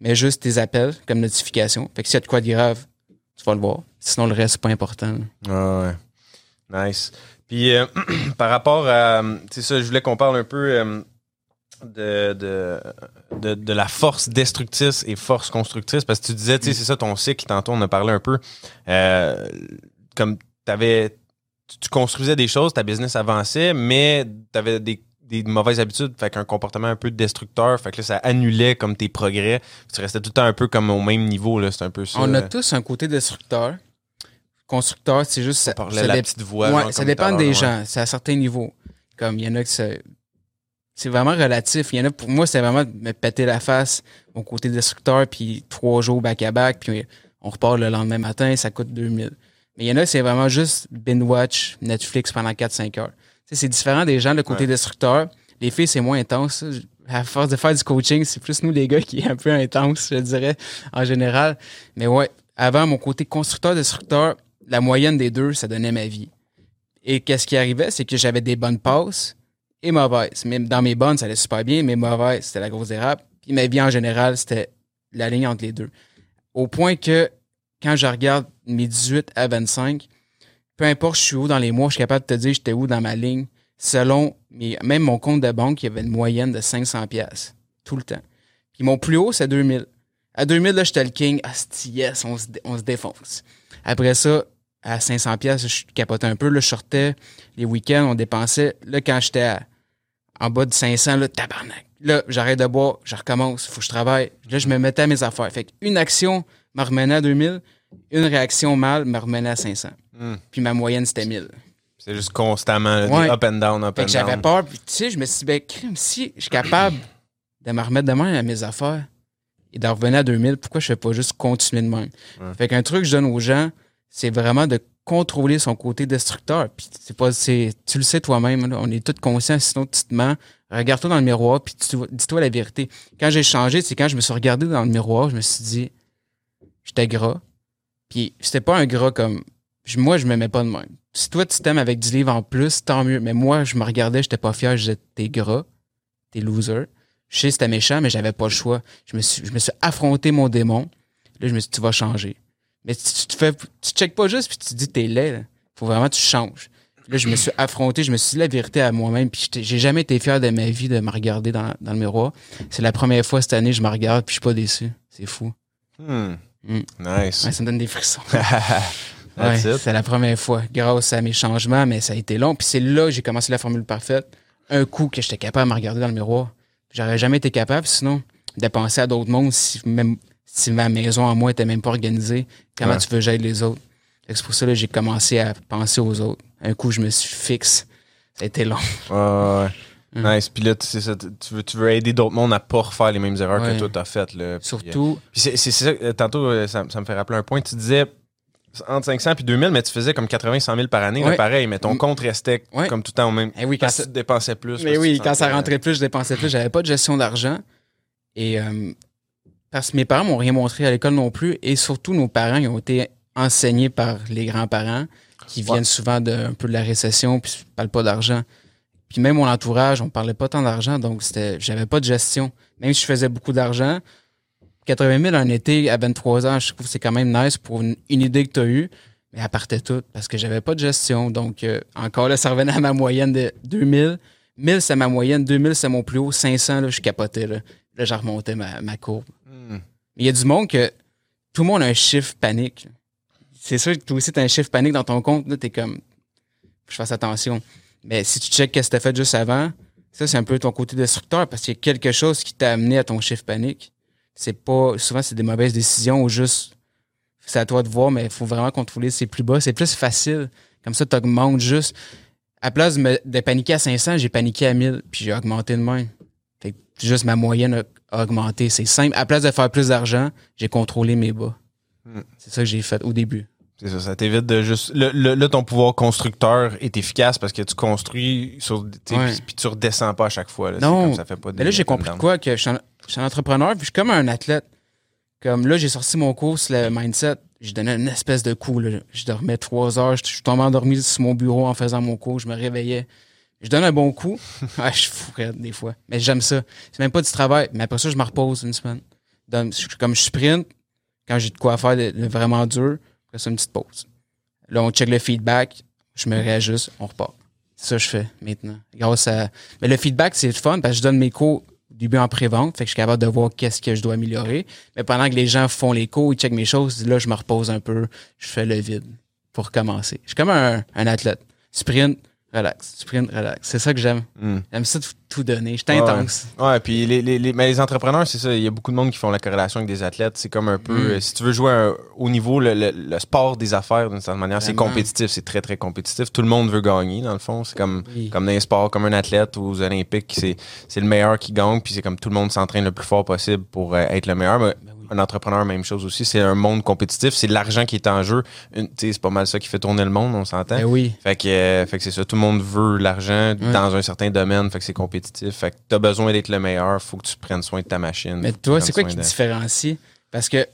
mais juste tes appels comme notification. Fait que s'il y a de quoi de grave, tu vas le voir. Sinon, le reste, c'est pas important. Ah ouais. Nice. Puis euh, par rapport à. C'est ça, je voulais qu'on parle un peu euh, de, de, de, de la force destructrice et force constructrice. Parce que tu disais, tu sais, c'est ça ton cycle, tantôt on a parlé un peu. Euh, comme t'avais. Tu, tu construisais des choses, ta business avançait, mais tu avais des, des mauvaises habitudes, fait qu'un comportement un peu destructeur, fait que là, ça annulait comme tes progrès. Tu restais tout le temps un peu comme au même niveau, là. C'est un peu ça. On a tous un côté destructeur. Constructeur, c'est juste. On parlait ça la dé- petite voix. Ouais, genre, ça dépend des gens. C'est à certains niveaux. Comme il y en a qui c'est. C'est vraiment relatif. Il y en a, pour moi, c'est vraiment de me péter la face, mon côté destructeur, puis trois jours back-à-back, puis on repart le lendemain matin, ça coûte 2000. Mais il y en a, c'est vraiment juste binge-watch Netflix pendant 4-5 heures. C'est différent des gens, le côté Ouais. destructeur. Les filles, c'est moins intense. À force de faire du coaching, c'est plus nous, les gars, qui est un peu intense, je dirais, en général. Mais ouais, avant, mon côté constructeur-destructeur, la moyenne des deux, ça donnait ma vie. Et qu'est-ce qui arrivait, c'est que j'avais des bonnes passes et mauvaises. Même dans mes bonnes, ça allait super bien, mais mauvaises, c'était la grosse dérape. Puis ma vie en général, c'était la ligne entre les deux. Au point que quand je regarde mes 18 à 25, peu importe je suis où dans les mois, je suis capable de te dire j'étais où dans ma ligne selon même mon compte de banque, il y avait une moyenne de 500 pièces tout le temps. Puis mon plus haut, c'est 2000. À 2000, là, j'étais le king. Ah, yes, on se, on se défonce. Après ça, à 500 pièces, je capotais un peu. Là, je sortais les week-ends, on dépensait. Là, quand j'étais en bas de 500, là, tabarnak. Là, j'arrête de boire, je recommence, faut que je travaille. Là, je me mettais à mes affaires. Fait une action me remenait à 2000, une réaction mal me remenait à 500. Hmm. Puis ma moyenne, c'était 1000. C'est juste constamment, là, des Ouais. up and down, up Fait and que j'avais down. peur. Puis, tu sais, je me suis dit, ben, crime, si je suis capable de me remettre de même à mes affaires et d'en revenir à 2000, pourquoi je fais pas juste continuer de même? Fait qu'un truc que je donne aux gens, c'est vraiment de contrôler son côté destructeur. Puis c'est pas, c'est, tu le sais toi-même, on est tous conscients, sinon tu te mens. Regarde-toi dans le miroir, puis dis-toi la vérité. Quand j'ai changé, c'est quand je me suis regardé dans le miroir, je me suis dit, j'étais gras. Puis c'était pas un gras comme, moi, je m'aimais pas de même. Si toi, tu t'aimes avec 10 livres en plus, tant mieux. Mais moi, je me regardais, j'étais pas fier, je disais, t'es gras, t'es loser. Je sais c'était méchant, mais j'avais pas le choix. Je me suis, je me suis affronté mon démon. Là, je me suis dit, tu vas changer. Mais tu, te fais, tu checkes pas juste puis tu te dis, t'es laid. là. Faut vraiment que tu changes. Là, je me suis affronté, je me suis dit la vérité à moi-même, puis j'ai jamais été fier de ma vie de me regarder dans, dans le miroir. C'est la première fois cette année, je me regarde, puis je suis pas déçu. C'est fou. Hmm. Hmm. Nice. Ouais, ça me donne des frissons. Ouais, c'est la première fois, grâce à mes changements, mais ça a été long. Puis c'est là que j'ai commencé la formule parfaite. Un coup que j'étais capable de me regarder dans le miroir. J'aurais jamais été capable, sinon, de penser à d'autres mondes si même si ma maison en moi était même pas organisée. Comment Ouais. tu veux que j'aide les autres? C'est pour ça que j'ai commencé à penser aux autres. Un coup, je me suis fixe. Ça a été long. Ouais, ouais. Nice. Puis là, tu, sais ça, tu- veux, tu veux aider d'autres mondes à pas refaire les mêmes erreurs que toi t'as faites. Là. Puis, euh, Surtout, Puis c'est ça, euh, tantôt, euh, ça, ça me fait rappeler un point. Tu disais entre 500 puis 2000, mais tu faisais comme 80 100 000 par année, là, pareil, mais ton compte restait Ouais. comme tout le temps au même. eh oui, quand Parce ça, tu dépensais plus. Mais oui, quand ça rentrait plus, je dépensais plus. J'avais pas de gestion d'argent. Et euh, parce que mes parents m'ont rien montré à l'école non plus. Et surtout, nos parents, ils ont été enseignés par les grands-parents qui Ouais. viennent souvent de, un peu de la récession puis ne parlent pas d'argent. Puis même mon entourage, on parlait pas tant d'argent, donc c'était, j'avais pas de gestion. Même si je faisais beaucoup d'argent, 80 000 un été à 23 ans, je trouve que c'est quand même nice pour une, une idée que tu as eue. Mais elle partait toute parce que j'avais pas de gestion. Donc, euh, encore là, ça revenait à ma moyenne de 2000. 1000, c'est ma moyenne. 2000, c'est mon plus haut. 500, là, je capotais. Là, là j'en remontais ma, ma courbe. Hmm. Il y a du monde que tout le monde a un chiffre panique. C'est sûr que toi aussi, tu as un chiffre panique dans ton compte. Là, t'es comme, faut que je fasse attention. Mais si tu checkes qu'est-ce que tu as fait juste avant, ça, c'est un peu ton côté destructeur parce qu'il y a quelque chose qui t'a amené à ton chiffre panique. C'est pas, souvent, c'est des mauvaises décisions ou juste, c'est à toi de voir, mais il faut vraiment contrôler ses plus bas. C'est plus facile. Comme ça, tu augmentes juste. À place de, me- de paniquer à 500, j'ai paniqué à 1000, puis j'ai augmenté de même. Juste ma moyenne a, augmenté. C'est simple. À place de faire plus d'argent, j'ai contrôlé mes bas. Hmm. C'est ça que j'ai fait au début. C'est ça, ça t'évite de juste. le- le- Là, ton pouvoir constructeur est efficace parce que tu construis sur. Ouais. Puis, tu redescends pas à chaque fois. Là. Non. comme ça fait pas Mais là, j'ai compris quoi? Que je suis, un, je suis un entrepreneur, puis je suis comme un athlète. Comme là, j'ai sorti mon cours sur le mindset. Je donnais une espèce de coup. Là. Je dormais trois heures. Je, je suis tombé endormi sur mon bureau en faisant mon cours. Je me réveillais. Je donne un bon coup. je suis fou des fois. Mais j'aime ça. C'est même pas du travail. Mais après ça, je me repose une semaine. Donc, comme je sprint, quand j'ai de quoi faire de, de vraiment dur, après ça, une petite pause. Là, on check le feedback. Je me réajuste. On repart. C'est ça que je fais maintenant. Grâce à. Mais le feedback, c'est le fun parce que je donne mes cours au début en pré-vente. Fait que je suis capable de voir qu'est-ce que je dois améliorer. Mais pendant que les gens font les cours, ils checkent mes choses, là, je me repose un peu. Je fais le vide pour commencer. Je suis comme un, un athlète. Sprint, relax. Sprint, relax. C'est ça que j'aime. Hmm. J'aime ça de tout donner. Je suis Ouais. intense. Ouais, puis les, les, les- mais les entrepreneurs, c'est ça. Il y a beaucoup de monde qui font la corrélation avec des athlètes. C'est comme un peu. Mm. euh, si tu veux jouer un- au niveau, le, le- le sport des affaires, d'une certaine manière, c'est compétitif. C'est très, très compétitif. Tout le monde veut gagner, dans le fond. C'est comme, Oui. comme dans les sports, comme un athlète aux Olympiques. C'est, c'est le meilleur qui gagne. Puis c'est comme tout le monde s'entraîne le plus fort possible pour euh, être le meilleur. Mais Ben oui. Un entrepreneur, même chose aussi. C'est un monde compétitif. C'est l'argent qui est en jeu. C'est pas mal ça qui fait tourner le monde, on s'entend. Ben oui. Fait que, euh, fait que c'est ça, tout le monde veut l'argent dans un certain domaine, fait que c'est compétitif. Fait que t'as besoin d'être le meilleur, faut que tu prennes soin de ta machine. Mais toi, c'est quoi qui te de- différencie? Parce que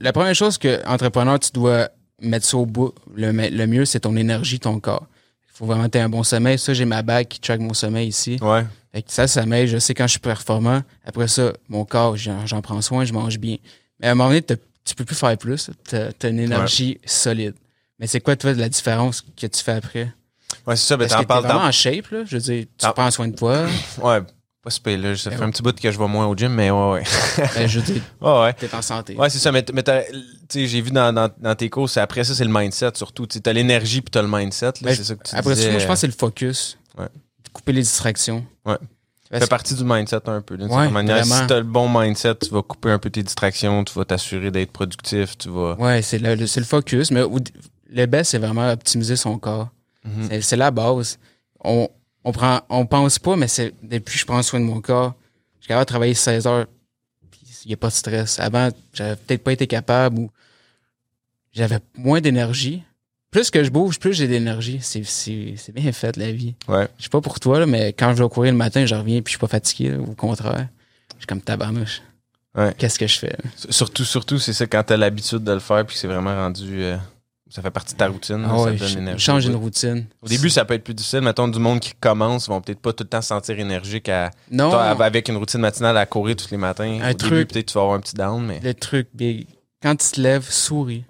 la première chose que entrepreneur, tu dois mettre ça au bout, le mieux, c'est ton énergie, ton corps. Il faut vraiment que tu un bon sommeil. Ça, j'ai ma bague qui track mon sommeil ici. Ouais. Fait que ça, ça m'aide. Je sais quand je suis performant. Après ça, mon corps, j'en prends soin, je mange bien. Mais à un moment donné, tu peux plus faire plus. Tu as, une énergie solide. Mais c'est quoi, toi, la différence que tu fais après? Ouais, c'est ça, ben t'en que t'es vraiment en shape, là? Je veux dire, tu Ah. prends soin de toi. Ouais, pas super, là. Ça Ben fait ouais. un petit bout que je vais moins au gym, mais ouais, ouais. Ben, je veux dire, ouais, ouais. t'es en santé. Ouais, c'est ça, mais, mais t'as- j'ai vu dans, dans, dans tes courses, après ça, c'est le mindset surtout. Tu as l'énergie puis t'as le mindset, là, Ben, c'est ça que tu Après disais. ça, moi, je pense que c'est le focus. Ouais. Couper les distractions. Ouais. Parce fait partie du mindset un peu. Ouais, manière. Si t'as le bon mindset, tu vas couper un peu tes distractions, tu vas t'assurer d'être productif, tu vas. Ouais, c'est le, le- focus. Mais le best, c'est vraiment optimiser son corps. Mhm. C'est la base. On, on prend, on pense pas, mais c'est depuis que je prends soin de mon corps, je suis capable de travailler 16 heures, puis il n'y a pas de stress. Avant, j'avais peut-être pas été capable ou j'avais moins d'énergie. Plus que je bouge, plus j'ai d'énergie. C'est- bien fait, la vie. Ouais. Je sais pas pour toi, là, mais quand je vais courir le matin, je reviens puis je suis pas fatigué. là, au contraire. Je suis comme tabarnouche. Ouais. Qu'est-ce que je fais? Surtout, surtout, c'est ça quand t'as l'habitude de le faire puis que c'est vraiment rendu. euh, ça fait partie de ta routine. Ah ça te donne l'énergie. change une routine. Au début, ça peut être plus difficile. Mettons, du monde qui commence vont peut-être pas tout le temps se sentir énergique à, Non, toi, avec une routine matinale à courir tous les matins. Un Au truc- peut-être tu vas avoir un petit down, mais. le truc big. Quand tu te lèves, souris.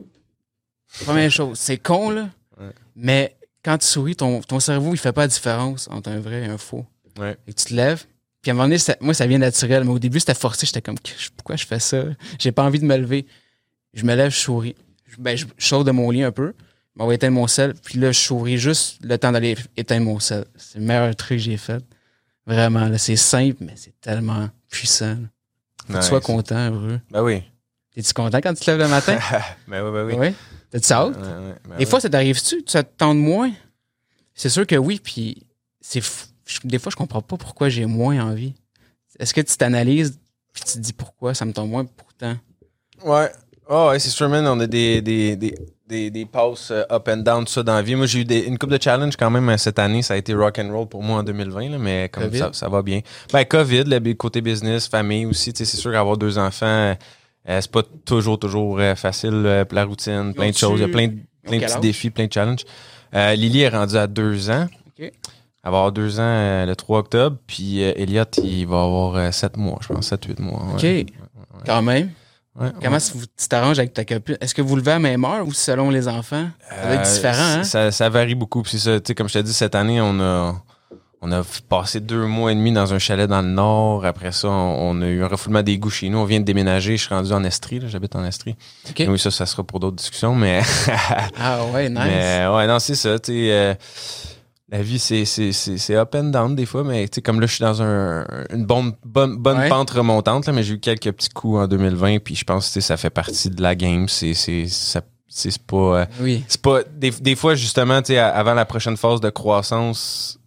Première chose, c'est con, là. Ouais. Mais quand tu souris, ton, ton cerveau, il fait pas la différence entre un vrai et un faux. Ouais. Et tu te lèves. Puis à un moment donné, ça- moi, ça vient naturel. Mais au début, c'était forcé. J'étais comme, pourquoi je fais ça? J'ai pas envie de me lever. Je me lève, je souris. Je- Ben, je, je sors de mon lit un peu. On va éteindre mon sel. Puis là, je souris juste le temps d'aller éteindre mon sel. C'est le meilleur truc que j'ai fait. Vraiment, là. C'est simple, mais c'est tellement puissant. Nice. tu sois content, heureux. Ben oui. Es-tu content quand tu te lèves le matin? ben oui, ben oui. Oui. T'as-tu hâte? Ben Des fois, ça t'arrive-tu? Ça te tente moins? C'est sûr que oui, puis c'est fou. Des fois, je comprends pas pourquoi j'ai moins envie. Est-ce que tu t'analyses puis tu te dis pourquoi ça me tente moins pourtant? Ouais. Oh, ouais, c'est sûr, man. On a des, des, des, des, des passes euh, up and down, tout ça dans la vie. Moi, j'ai eu des- une coupe de challenge quand même euh, cette année. Ça a été rock and roll pour moi en 2020, là, mais comme ça, ça va bien. Ben, COVID, le côté business, famille aussi. C'est sûr qu'avoir deux enfants, euh, c'est pas toujours, toujours euh, facile. euh, la routine, plein de choses. Il y a plein, plein de petits défis, plein de challenges. Lily est rendue à deux ans. OK. Elle va avoir deux ans le 3 octobre. Puis Elliot, il va avoir sept mois, je pense, 7-8 mois. ouais. OK. Quand même. Ouais, Comment ouais. tu t'arranges avec ta copine? Est-ce que vous levez à même heure ou selon les enfants? Ça doit être Euh, différent, hein? Ça, ça varie beaucoup. Puis ça, comme je t'ai dit, cette année, on a, on a passé deux mois et demi dans un chalet dans le nord. Après ça, on, on a eu un refoulement des goûts chez nous. On vient de déménager. Je suis rendu en Estrie. J'habite en Estrie. Oui, ça, ça sera pour d'autres discussions. Mais, Ah ouais, nice. mais ouais, non, c'est ça. Tu euh, la vie, c'est, up and down des fois. Mais tu sais, comme là, je suis dans un, une bonne, bonne, bonne Ouais. pente remontante. Là, mais j'ai eu quelques petits coups en 2020. Puis je pense que ça fait partie de la game. C'est, pas... euh, Oui. c'est pas des, des fois justement avant la prochaine phase de croissance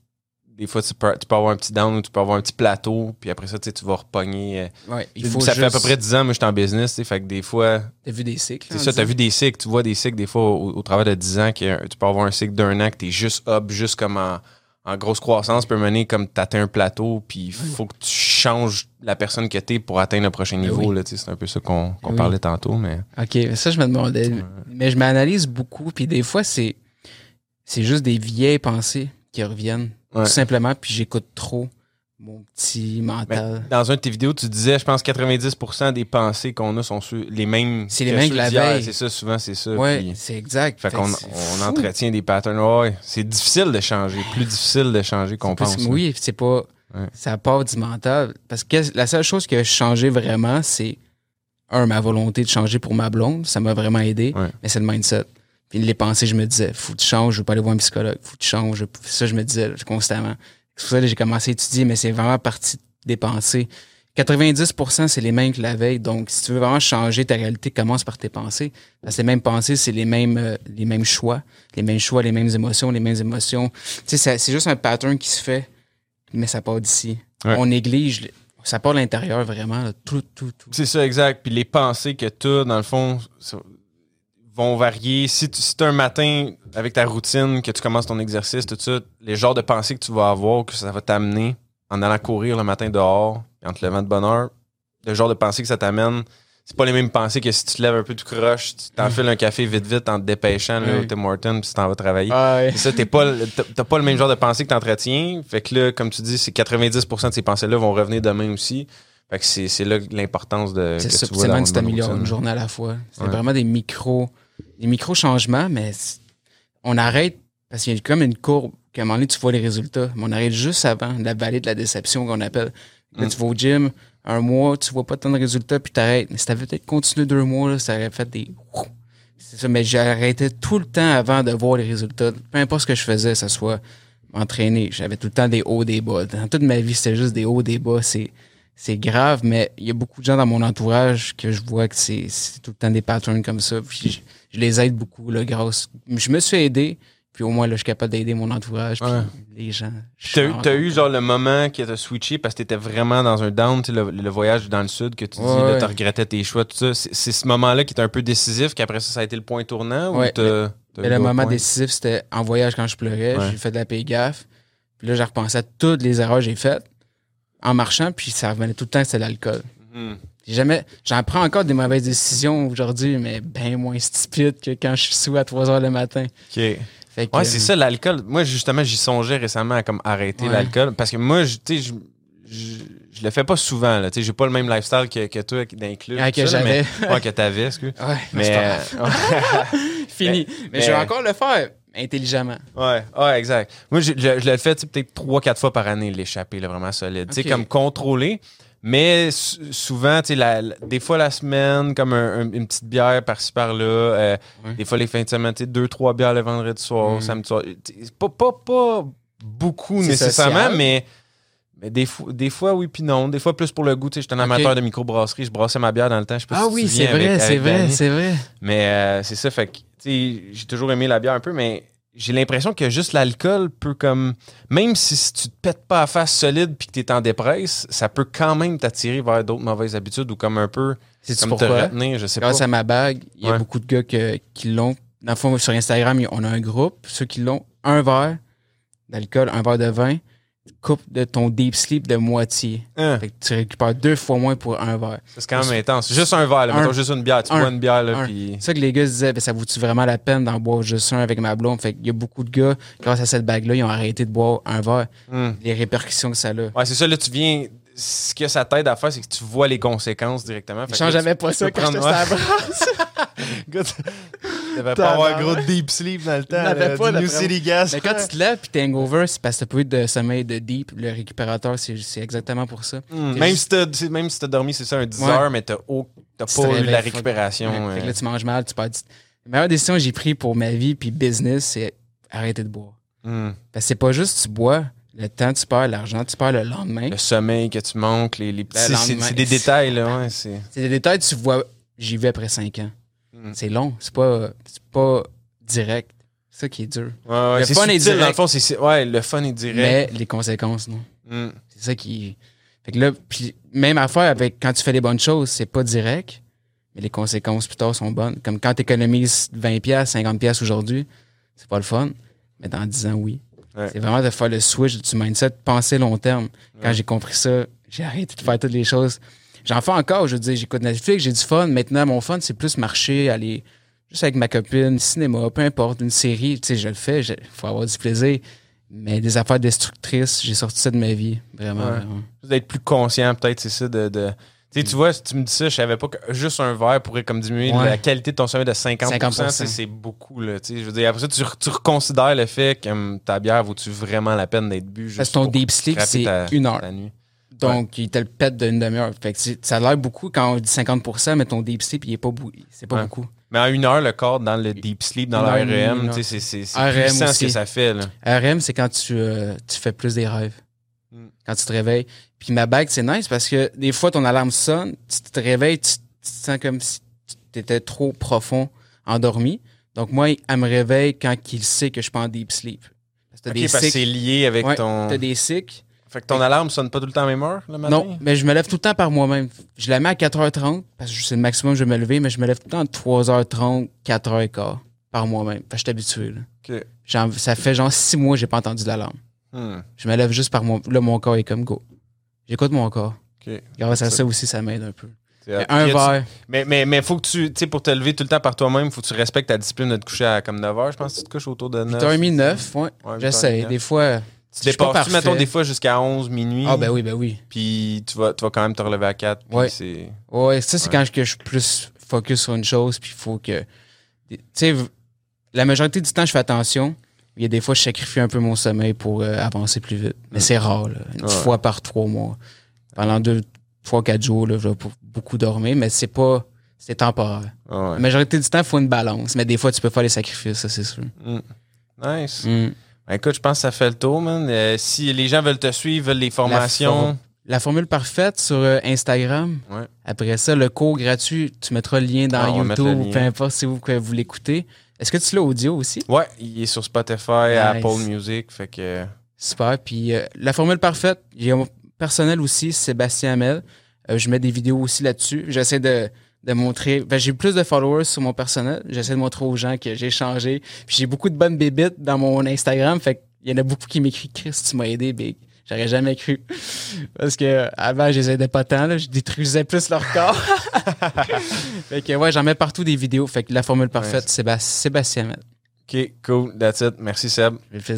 des fois tu peux, tu peux avoir un petit down ou tu peux avoir un petit plateau puis après ça tu sais, tu vas repogner euh, Ouais, il ça fait à peu près 10 ans moi j'étais en business tu sais, fait que des fois T'as vu des cycles? c'est hein, ça t'as vu des cycles tu vois des cycles des fois au, au travers de 10 ans que tu peux avoir un cycle d'un an que t'es juste up juste comme en, en grosse croissance peut mener comme t'atteins un plateau puis il faut que tu changes la personne que t'es pour atteindre le prochain Ben niveau oui. là tu sais, c'est un peu ça qu'on Oui. parlait tantôt mais OK, ça, je me demandais. Mais je m'analyse beaucoup, puis des fois, c'est c'est juste des vieilles pensées qui reviennent, Ouais. tout simplement, puis j'écoute trop mon petit mental. Dans un de tes vidéos, tu disais, je pense, 90% des pensées qu'on a sont sur- les mêmes. C'est les mêmes que la veille. C'est ça, souvent, c'est ça. Puis- c'est exact. fait qu'on on entretient des patterns. Ouais, c'est difficile de changer, plus difficile de changer qu'on pense. oui, c'est pas. Ouais. Ça part du mental. Parce que la seule chose qui a changé vraiment, c'est un, ma volonté de changer pour ma blonde. Ça m'a vraiment aidé. Ouais. Mais c'est le mindset. Puis les pensées, je me disais, faut que tu changes, je veux pas aller voir un psychologue, faut que tu changes. Ça, je me disais constamment. C'est pour ça que j'ai commencé à étudier, mais c'est vraiment partie des pensées. 90% c'est les mêmes que la veille. Donc, si tu veux vraiment changer ta réalité, commence par tes pensées. Parce que les mêmes pensées, c'est les mêmes, euh, les mêmes choix. Les mêmes choix, les mêmes émotions, les mêmes émotions. Tu sais, c'est juste un pattern qui se fait, mais ça part d'ici. Ouais. On néglige, ça part de l'intérieur vraiment, là. tout, tout, tout. C'est ça, exact. Puis les pensées que tu as, dans le fond, vont varier. Si tu as un matin, avec ta routine, que tu commences ton exercice, tout ça, les genres de pensées que tu vas avoir, que ça va t'amener en allant courir le matin dehors, puis en te levant de bonne heure, le genre de pensées que ça t'amène, c'est pas les mêmes pensées que si tu te lèves un peu tout croche, tu t'enfiles un café vite vite en te dépêchant là, au Tim Hortons, puis tu t'en vas travailler. Ah ça, t'es pas, t'as pas le même genre de pensée que t'entretiens. Fait que là, comme tu dis, c'est 90% de ces pensées-là vont revenir demain aussi. Fait que c'est c'est là l'importance de. C'est tu c'est dans même une tu journée à la fois. C'est Ouais. vraiment des micros, des micros changements, mais on arrête parce qu'il y a comme une courbe qu'à un moment donné, tu vois les résultats. Mais on arrive juste avant la vallée de la déception qu'on appelle. Là, Mm. tu vas au gym, un mois, tu vois pas tant de résultats, puis t'arrêtes. Mais si t'avais peut-être continué deux mois, là, ça aurait fait des... C'est ça, mais arrêté tout le temps avant de voir les résultats. Peu importe ce que je faisais, que ce soit m'entraîner, j'avais tout le temps des hauts, des bas. Dans toute ma vie, c'était juste des hauts, des bas. C'est, c'est grave, mais il y a beaucoup de gens dans mon entourage que je vois que c'est, tout le temps des patterns comme ça. Puis je, je les aide beaucoup, là, grâce. Je me suis aidé, puis au moins, là, je suis capable d'aider mon entourage, puis Ouais. les gens. T'as eu, eu genre le moment qui t'a switché parce que t'étais vraiment dans un down, tu sais, le, le voyage dans le sud que tu dis, Ouais, là, t'as regretté tes choix, tout ça. C'est, ce moment-là qui était un peu décisif, qu'après ça, ça a été le point tournant Ouais, ou le d'autres moment décisif, c'était en voyage quand je pleurais. J'ai fait de la paix gaffe. Puis là, j'ai repensé à toutes les erreurs que j'ai faites en marchant, puis ça revenait tout le temps que c'était l'alcool. Mhm. Jamais. J'en prends encore des mauvaises décisions aujourd'hui, mais bien moins stupides que quand je suis sous à 3 heures le matin. OK. Que, Ouais, c'est euh, ça, l'alcool. Moi, justement, j'y songeais récemment à comme arrêter Ouais. l'alcool. Parce que moi, je- tu sais, je, je, je le fais pas souvent. Là. Tu sais, J'ai pas le même lifestyle que, que toi dans les clubs. Ah, que j'avais. mais- Ouais, que t'avais, excuse. Ouais, Mais. c'est pas grave. euh, fini. Mais, mais- je vais encore le faire intelligemment. Ouais, ouais, exact. Moi, je, je, tu sais, peut-être trois, quatre fois par année, l'échapper, vraiment solide. Tu sais, comme contrôlé. Mais sou- souvent, tu sais, des fois la semaine, comme un- un- une petite bière par-ci par-là. euh. Des fois les fins de semaine, tu sais, deux, trois bières le vendredi soir, Mm. samedi soir. Pas, pas, pas beaucoup nécessairement, social. mais, mais des, fois, des fois, oui, puis non. Des fois, plus pour le goût. Tu sais, j'étais un amateur de microbrasserie, je brassais ma bière dans le temps. Je sais pas Ah si tu oui, c'est vrai, c'est vrai, c'est vrai. Mais euh, c'est ça, fait que, tu sais, j'ai toujours aimé la bière un peu, mais j'ai l'impression que juste l'alcool peut comme. Même si, si tu te pètes pas à face solide puis que t'es en dépresse, ça peut quand même t'attirer vers d'autres mauvaises habitudes ou comme un peu. C'est Comme te retenir, je sais Grâce pas. à ma bague, il y a Ouais. beaucoup de gars que- qui l'ont. Dans le fond, sur Instagram, on a un groupe. Ceux qui l'ont, un verre d'alcool, un verre de vin, coupe de ton deep sleep de moitié. Hein, Fait que tu récupères deux fois moins pour un verre. c'est quand même intense. Juste un verre, là, Un. mettons juste une bière. Tu Un. bois une bière, là, puis. C'est ça que les gars se disaient, ben, ça vaut-tu vraiment la peine d'en boire juste un avec ma blonde? Fait qu'il y a beaucoup de gars, grâce à cette bague-là, ils ont arrêté de boire un verre. Hum. Les répercussions que ça a. Ouais, c'est ça, là, tu viens. Ce que ça t'aide à faire, c'est que tu vois les conséquences directement. Je change jamais pas ça quand sur la brasse. Devais pas avoir gros deep sleep dans le temps. Là, pas, New City Gas. Mais quand tu te lèves puis t'es hangover, c'est parce que t'as pas eu de sommeil de deep. Le récupérateur, c'est exactement pour ça. Hmm, Même, juste- si même si t'as dormi, c'est ça, un 10 Ouais. heures, mais t'as, te pas eu la récupération. Ouais, fait que euh. là, tu manges mal, tu perds du... La meilleure décision que j'ai prise pour ma vie puis business, c'est arrêter de boire. Hmm. Parce que c'est pas juste tu bois, le temps tu perds, l'argent tu perds le lendemain. Le sommeil que tu manques, les, les petits. Le C'est, des détails, là, ouais. C'est... C'est des détails que tu vois, j'y vais après cinq ans. Mm. C'est long, c'est pas, pas direct. C'est ça qui est dur. Ouais, ouais, Le fun est direct. dans le fond, c'est, ouais, le fun est direct. Mais les conséquences, non. Hmm. C'est ça qui. Fait que là, puis même affaire avec quand tu fais les bonnes choses, c'est pas direct, mais les conséquences plus tard sont bonnes. Comme quand tu économises 20$, 50$ aujourd'hui, c'est pas le fun, mais dans 10 ans, oui. Ouais. C'est vraiment de faire le switch du mindset, de penser long terme. Quand j'ai compris ça, j'ai arrêté de faire toutes les choses. J'en fais encore, je veux dire, j'écoute Netflix, j'ai du fun. Maintenant, mon fun, c'est plus marcher, aller juste avec ma copine, cinéma, peu importe, une série, tu sais, je le fais, il faut avoir du plaisir. Mais des affaires destructrices, j'ai sorti ça de ma vie, vraiment. Ouais. vraiment. D'être plus conscient, peut-être, c'est ça, de. de- Tu vois, si tu me dis ça, je savais pas que juste un verre pourrait comme diminuer Ouais. la qualité de ton sommeil de 50%. 50%. tu sais, C'est beaucoup, là. Je veux dire, après ça, tu, re- tu reconsidères le fait que hum, ta bière vaut-tu vraiment la peine d'être bu juste Parce que ton deep sleep, c'est une heure. ta nuit? Donc, il te le pète d'une demi-heure. Fait que ça a l'air beaucoup quand on dit 50% mais ton deep sleep, il est pas C'est pas Ouais. beaucoup. Mais en une heure, le corps dans le deep sleep, dans sais, c'est, REM puissant ce que ça fait, là. RM, c'est quand tu, euh, tu fais plus des rêves. Mm. Quand tu te réveilles. Puis ma bague, c'est nice parce que des fois, ton alarme sonne, tu te réveilles, tu, tu te sens comme si tu étais trop profond endormi. Donc, moi, elle me réveille quand il sait que je suis pas en deep sleep. Parce que t'as Ok, des parce que c'est lié avec Ouais, ton. T'as des cycles. Fait que ton alarme sonne pas tout le temps à même heure, le matin? Non, mais je me lève tout le temps par moi-même. Je la mets à 4h30 parce que c'est le maximum que je vais me lever, mais je me lève tout le temps à 3h30, 4h15 par moi-même. Fait que je suis habitué. Là. Ça fait genre six mois que j'ai pas entendu d'alarme. Hmm, Je me lève juste par mon. Là, mon corps est comme go. J'écoute mon corps. ok. Grâce à Ça- ça aussi, ça m'aide un peu. Mais un verre. Mais, mais, mais faut que tu, tu sais, pour te lever tout le temps par toi-même, faut que tu respectes ta discipline de te coucher à comme 9h. Je pense que tu te couches autour de 9. 8h30, 9, ouais. Ouais, J'essaie. 8h30. Des fois. Tu parfait. mettons, des fois jusqu'à 11, minuit? Ah, ben oui, ben oui. Puis tu vas, tu vas quand même te relever à 4. puis Ouais. c'est... Ouais, ça, c'est Ouais. quand je, que je suis plus focus sur une chose, puis il faut que. Tu sais, la majorité du temps, je fais attention, Il y a des fois, je sacrifie un peu mon sommeil pour euh, avancer plus vite. Mais c'est rare, là. Une Ouais. fois par trois mois. Pendant deux, trois, quatre jours, là, je vais beaucoup dormir, mais c'est pas. C'est temporaire. Ah. La majorité du temps, il faut une balance. Mais des fois, tu peux faire les sacrifices, ça, c'est sûr. Mm. Nice. Mm. Ben, écoute, je pense que ça fait le tour, man. Euh, si les gens veulent te suivre, veulent les formations. La formule parfaite sur euh, Instagram. Ouais. Après ça, le cours gratuit, tu mettras le lien dans Ah, YouTube ou lien. peu importe si vous, vous l'écoutez. Est-ce que tu l'as audio aussi? Ouais, il est sur Spotify, Nice. Apple Music. Fait que. Super. Puis euh, la formule parfaite, j'ai mon personnel aussi, Sébastien Hamel. Euh, je mets des vidéos aussi là-dessus. J'essaie de, de montrer. ben, j'ai plus de followers sur mon personnel. J'essaie de montrer aux gens que j'ai changé. Puis j'ai beaucoup de bonnes bébites dans mon Instagram. Fait qu'il y en a beaucoup qui m'écrivent Chris, tu m'as aidé, big. J'aurais jamais cru. Parce que avant, je les aidais pas tant. là. Je détruisais plus leur corps. fait que ouais, j'en mets partout des vidéos. Fait que la formule parfaite, Sébastien Sébastien Hamel. OK, cool. That's it. Merci, Seb. Le faire.